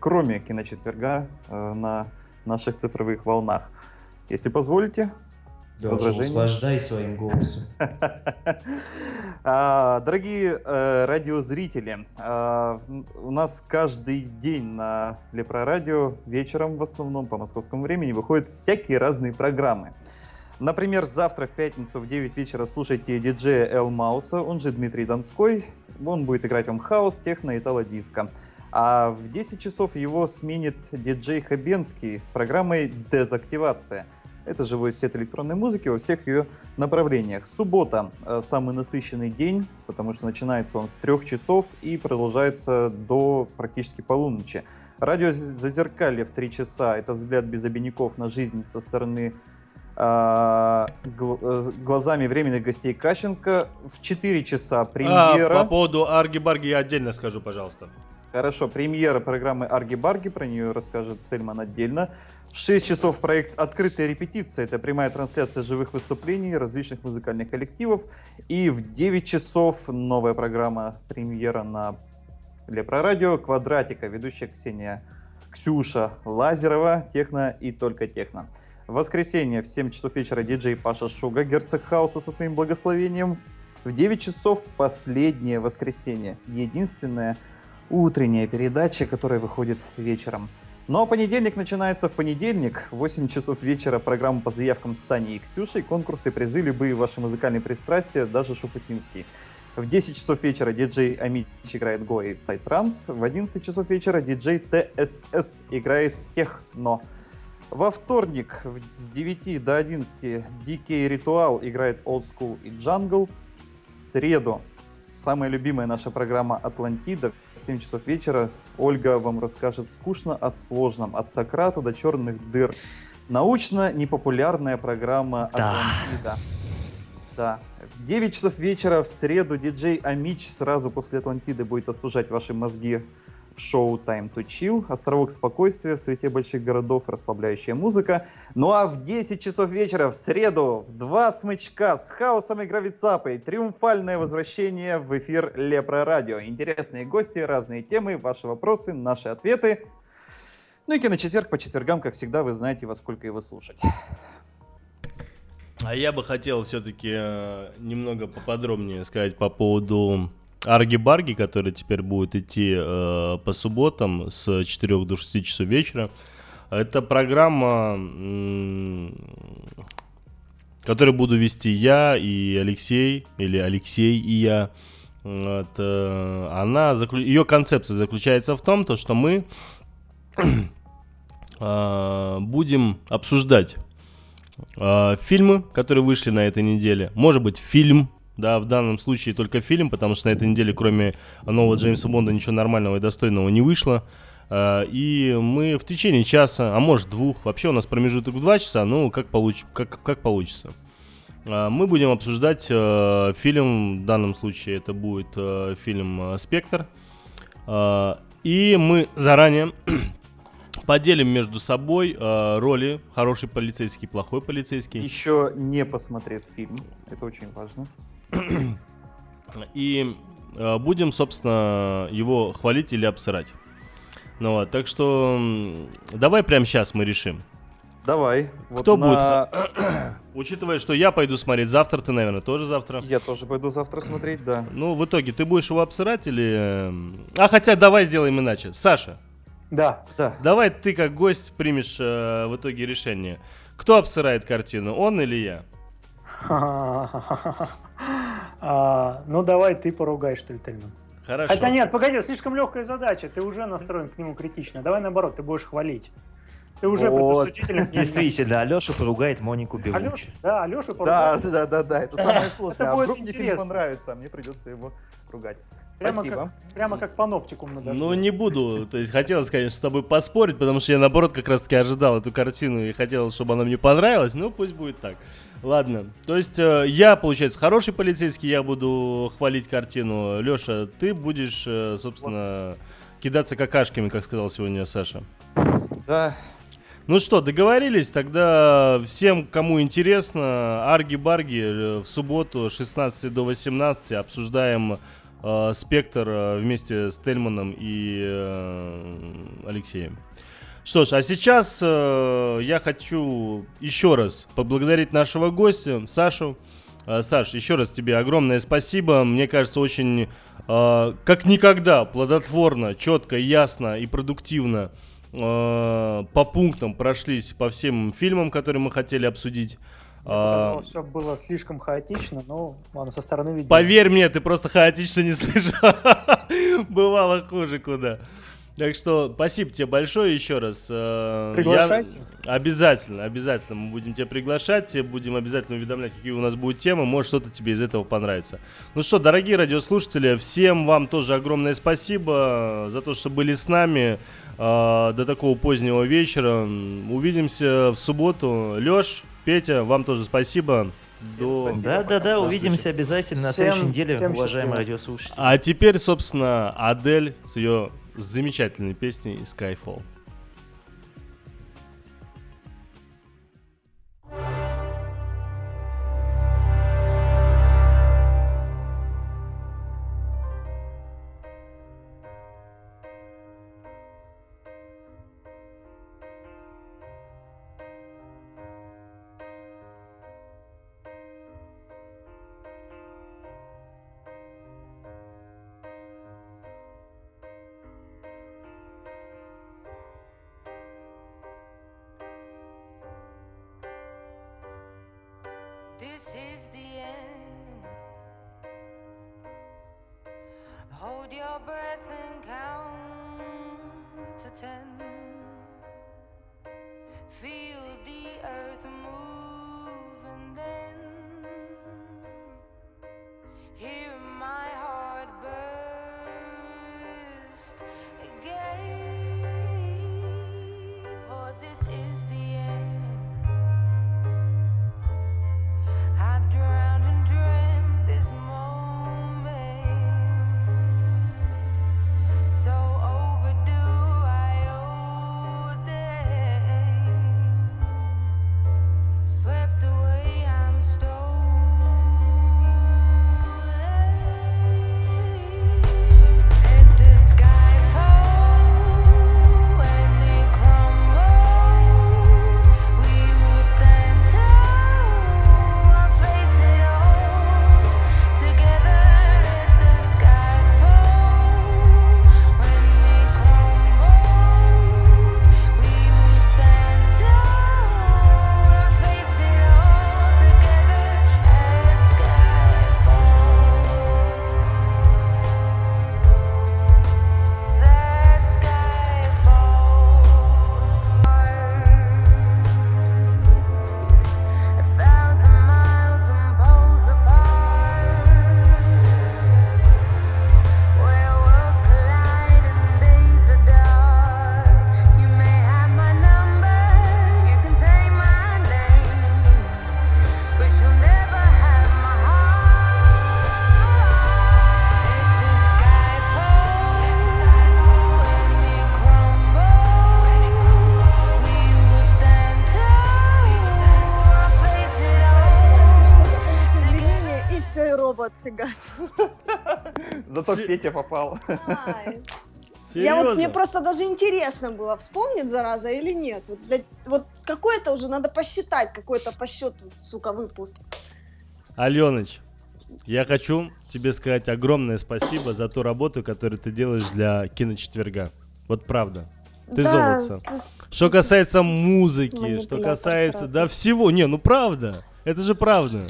кроме киночетверга, э, на наших цифровых волнах. Если позволите, да, возражения. Услаждай своим голосом. *laughs* А, дорогие э, радиозрители, э, у нас каждый день на Лепро Радио вечером в основном по московскому времени выходят всякие разные программы. Например, завтра в пятницу в 9 вечера слушайте диджея Эл Мауса, он же Дмитрий Донской. Он будет играть вам хаос, техно и тало-диско. А в 10 часов его сменит диджей Хабенский с программой «Дезактивация». Это живой сет электронной музыки во всех ее направлениях. Суббота э, самый насыщенный день, потому что начинается он с трех часов и продолжается до практически полуночи. Радио Зазеркалье в три часа. Это взгляд без обиняков на жизнь со стороны э, э, глазами временных гостей Кащенко. В 4 часа премьера. А, по поводу Арги-Барги я отдельно скажу, пожалуйста. Хорошо, премьера программы Арги-Барги, про нее расскажет Тельман отдельно. В 6 часов проект «Открытая репетиция». Это прямая трансляция живых выступлений различных музыкальных коллективов. И в 9 часов новая программа премьера на Лепро Радио «Квадратика». Ведущая Ксения Ксюша Лазерова, техно и только техно. В воскресенье в 7 часов вечера диджей Паша Шуга, герцог хаоса со своим благословением. В 9 часов последнее воскресенье. Единственная утренняя передача, которая выходит вечером. Ну а понедельник начинается в понедельник. В 8 часов вечера программа по заявкам с Таней и Ксюшей, конкурсы, призы, любые ваши музыкальные пристрастия, даже Шуфутинский. В 10 часов вечера диджей Амич играет Goa и Psytrance. В 11 часов вечера диджей TCC играет Техно. Во вторник с 9 до 11 DK Ритуал играет Old School и Jungle. В среду самая любимая наша программа «Атлантида» в 7 часов вечера Ольга вам расскажет скучно о сложном, от Сократа до черных дыр. Научно-непопулярная программа «Атлантида». Да. В 9 часов вечера в среду диджей Амич сразу после Атлантиды будет остужать ваши мозги в шоу Time to Chill, островок спокойствия в свете больших городов, расслабляющая музыка. Ну а в 10 часов вечера в среду в два смычка с хаосом и гравицапой триумфальное возвращение в эфир Лепро Радио. Интересные гости, разные темы, ваши вопросы, наши ответы. Ну и киночетверг по четвергам, как всегда, вы знаете, во сколько его слушать. А я бы хотел все-таки э, немного поподробнее сказать по поводу Арги-Барги, который теперь будет идти э, по субботам с 4 до 6 часов вечера. Это программа, которую буду вести я и Алексей, или Алексей и я. Вот, э, она, ее концепция заключается в том, то, что мы *clears throat* э, будем обсуждать э, фильмы, которые вышли на этой неделе. Может быть, фильм да, в данном случае только фильм, потому что на этой неделе, кроме нового Джеймса Бонда, ничего нормального и достойного не вышло. А, и мы в течение часа, а может двух, вообще у нас промежуток в два часа, ну, как, получ, как, как получится. А, мы будем обсуждать э, фильм, в данном случае это будет э, фильм «Спектр». Э, и мы заранее *clears throat* поделим между собой э, роли хороший полицейский, плохой полицейский. Еще не посмотрев фильм, это очень важно. И э, будем, собственно, его хвалить или обсырать. Ну вот, так что давай прямо сейчас мы решим. Давай. Вот Кто на... будет? *clears throat* Учитывая, что я пойду смотреть завтра, ты, наверное, тоже завтра. Я тоже пойду завтра смотреть, да. Ну, в итоге, ты будешь его обсырать или... А, хотя давай сделаем иначе. Саша. Да. да. Давай ты как гость примешь э, в итоге решение. Кто обсырает картину, он или я? *laughs* А, ну, давай ты поругай, что ли, Тельман. Хорошо. Хотя нет, погоди, слишком легкая задача. Ты уже настроен к нему критично. Давай наоборот, ты будешь хвалить. Ты уже вот. Действительно, Алеша поругает Монику Белучи. Да, Алеша поругает. Да, да, да, да, это самое *laughs* сложное. А вдруг мне фильм понравится, а мне придется его ругать. Спасибо. Прямо как паноптикум на Ну, не буду. То есть, хотелось, конечно, с тобой поспорить, потому что я, наоборот, как раз-таки ожидал эту картину и хотел, чтобы она мне понравилась. Ну, пусть будет так. Ладно. То есть, э, я, получается, хороший полицейский, я буду хвалить картину. Леша, ты будешь, э, собственно, кидаться какашками, как сказал сегодня Саша. Да, ну что, договорились? Тогда всем, кому интересно, арги-барги э, в субботу 16 до 18 обсуждаем э, спектр вместе с Тельманом и э, Алексеем. Что ж, а сейчас э, я хочу еще раз поблагодарить нашего гостя, Сашу. Э, Саш, еще раз тебе огромное спасибо. Мне кажется, очень э, как никогда плодотворно, четко, ясно и продуктивно э, по пунктам прошлись по всем фильмам, которые мы хотели обсудить. А, все было слишком хаотично, но ладно, со стороны видно. Поверь мне, ты просто хаотично не *laughs* слышал. Бывало хуже куда. Так что спасибо тебе большое еще раз. Э, Приглашайте. Я... Обязательно, обязательно мы будем тебя приглашать, будем обязательно уведомлять, какие у нас будут темы, может что-то тебе из этого понравится. Ну что, дорогие радиослушатели, всем вам тоже огромное спасибо за то, что были с нами э, до такого позднего вечера. Увидимся в субботу. Леш, Петя, вам тоже спасибо. До... Да, да, да, увидимся обязательно на следующей неделе, уважаемые радиослушатели. А теперь, собственно, Адель с ее с замечательной песней Skyfall. Зато Петя попал. Я вот, мне просто даже интересно было, вспомнит, зараза, или нет. Вот, блядь, вот какой-то уже надо посчитать, какой-то по счету, сука, выпуск. Аленыч, я хочу тебе сказать огромное спасибо за ту работу, которую ты делаешь для киночетверга. Вот правда. Ты да. золото. Что касается музыки, что касается, да всего. Не, ну правда. Это же правда.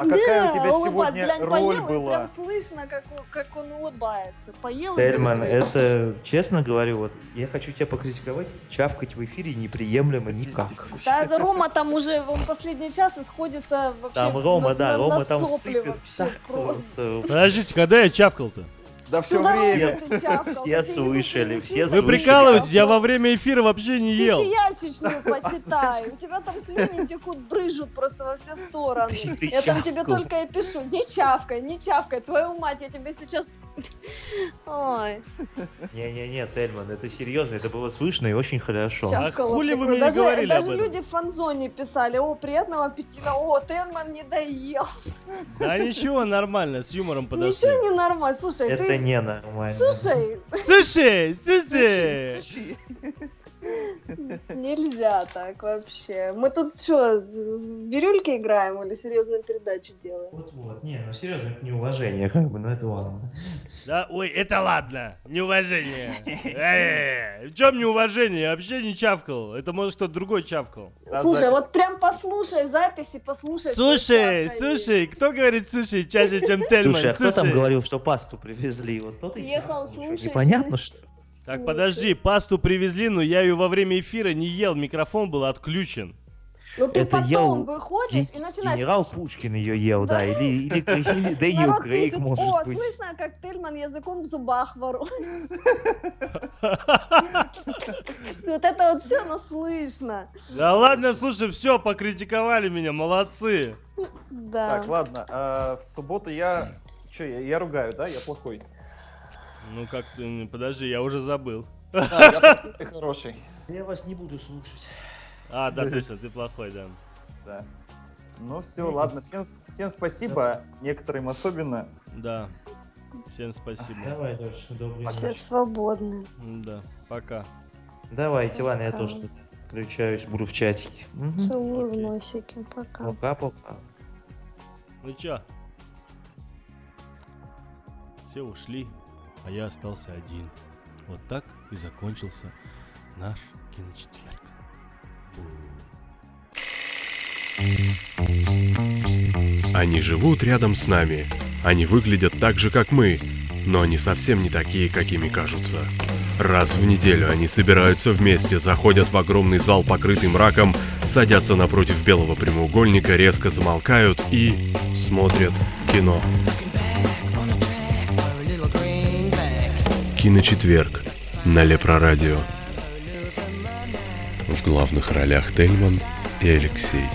А какая да, у тебя сегодня Глянь, роль поел, была? Прям слышно, как, как он улыбается. Поел Тельман, это, честно говорю, вот я хочу тебя покритиковать, чавкать в эфире неприемлемо никак. Да, Рома там уже, он последний час исходится вообще Там Рома, на, да, на, Рома на там сыпет так просто. Подождите, когда я чавкал-то? Да все время. Все слышали, все Вы прикалываетесь, я во время эфира вообще не ел. Ты фиячечную *laughs* почитай. У тебя там слюни текут, брыжут просто во все стороны. Я там тебе только и пишу. Не чавкай, не чавкай. Твою мать, я тебе сейчас *laughs* Ой. Не-не-не, Тельман, это серьезно, это было слышно и очень хорошо. А хули вы мне даже, говорили Даже люди в фанзоне писали, о, приятного аппетита, о, Тельман не доел. Да ничего, нормально, с юмором подошли. Ничего не нормально, слушай, Это ты... не нормально. Слушай. Слушай, слушай. Нельзя так вообще. Мы тут что, в бирюльке играем или серьезную передачу делаем? Вот-вот. Не, ну серьезно, это неуважение, как бы, ну это ладно. Да, ой, это ладно. Неуважение. Э, в чем неуважение? Я вообще не чавкал. Это может кто-то другой чавкал. Слушай, вот прям послушай записи, послушай. Слушай, слушай, кто говорит слушай чаще, чем Тельман? Слушай, а кто там говорил, что пасту привезли? Вот тот и Ехал, слушай. Непонятно, что так, подожди, пасту привезли, но я ее во время эфира не ел, микрофон был отключен. Ну ты это потом ел выходишь и начинаешь... Генерал Пушкин ее ел, да, или, или, или Дэниел Крейг, может О, быть. слышно, как Тельман языком в зубах ворует. *laughs* Вот это вот все, но слышно. Да ладно, слушай, все, покритиковали меня, молодцы. Да. Так, ладно, а, в субботу я... Че, я ругаю, да? Я плохой. Ну как ты, подожди, я уже забыл. А, я *laughs* хороший. Я вас не буду слушать. А, да, *laughs* точно, ты плохой, да. Да. Ну все, ладно, всем, всем спасибо, некоторым особенно. Да, всем спасибо. Давай, Леша, добрый Все свободны. Да, пока. Давайте, ладно, я тоже включаюсь, буду в чатике. Целую в носики, пока. Пока-пока. Ну чё? Все ушли а я остался один. Вот так и закончился наш киночетверг. Они живут рядом с нами. Они выглядят так же, как мы, но они совсем не такие, какими кажутся. Раз в неделю они собираются вместе, заходят в огромный зал, покрытый мраком, садятся напротив белого прямоугольника, резко замолкают и смотрят кино. Киночетверг на Лепрорадио. В главных ролях Тельман и Алексей.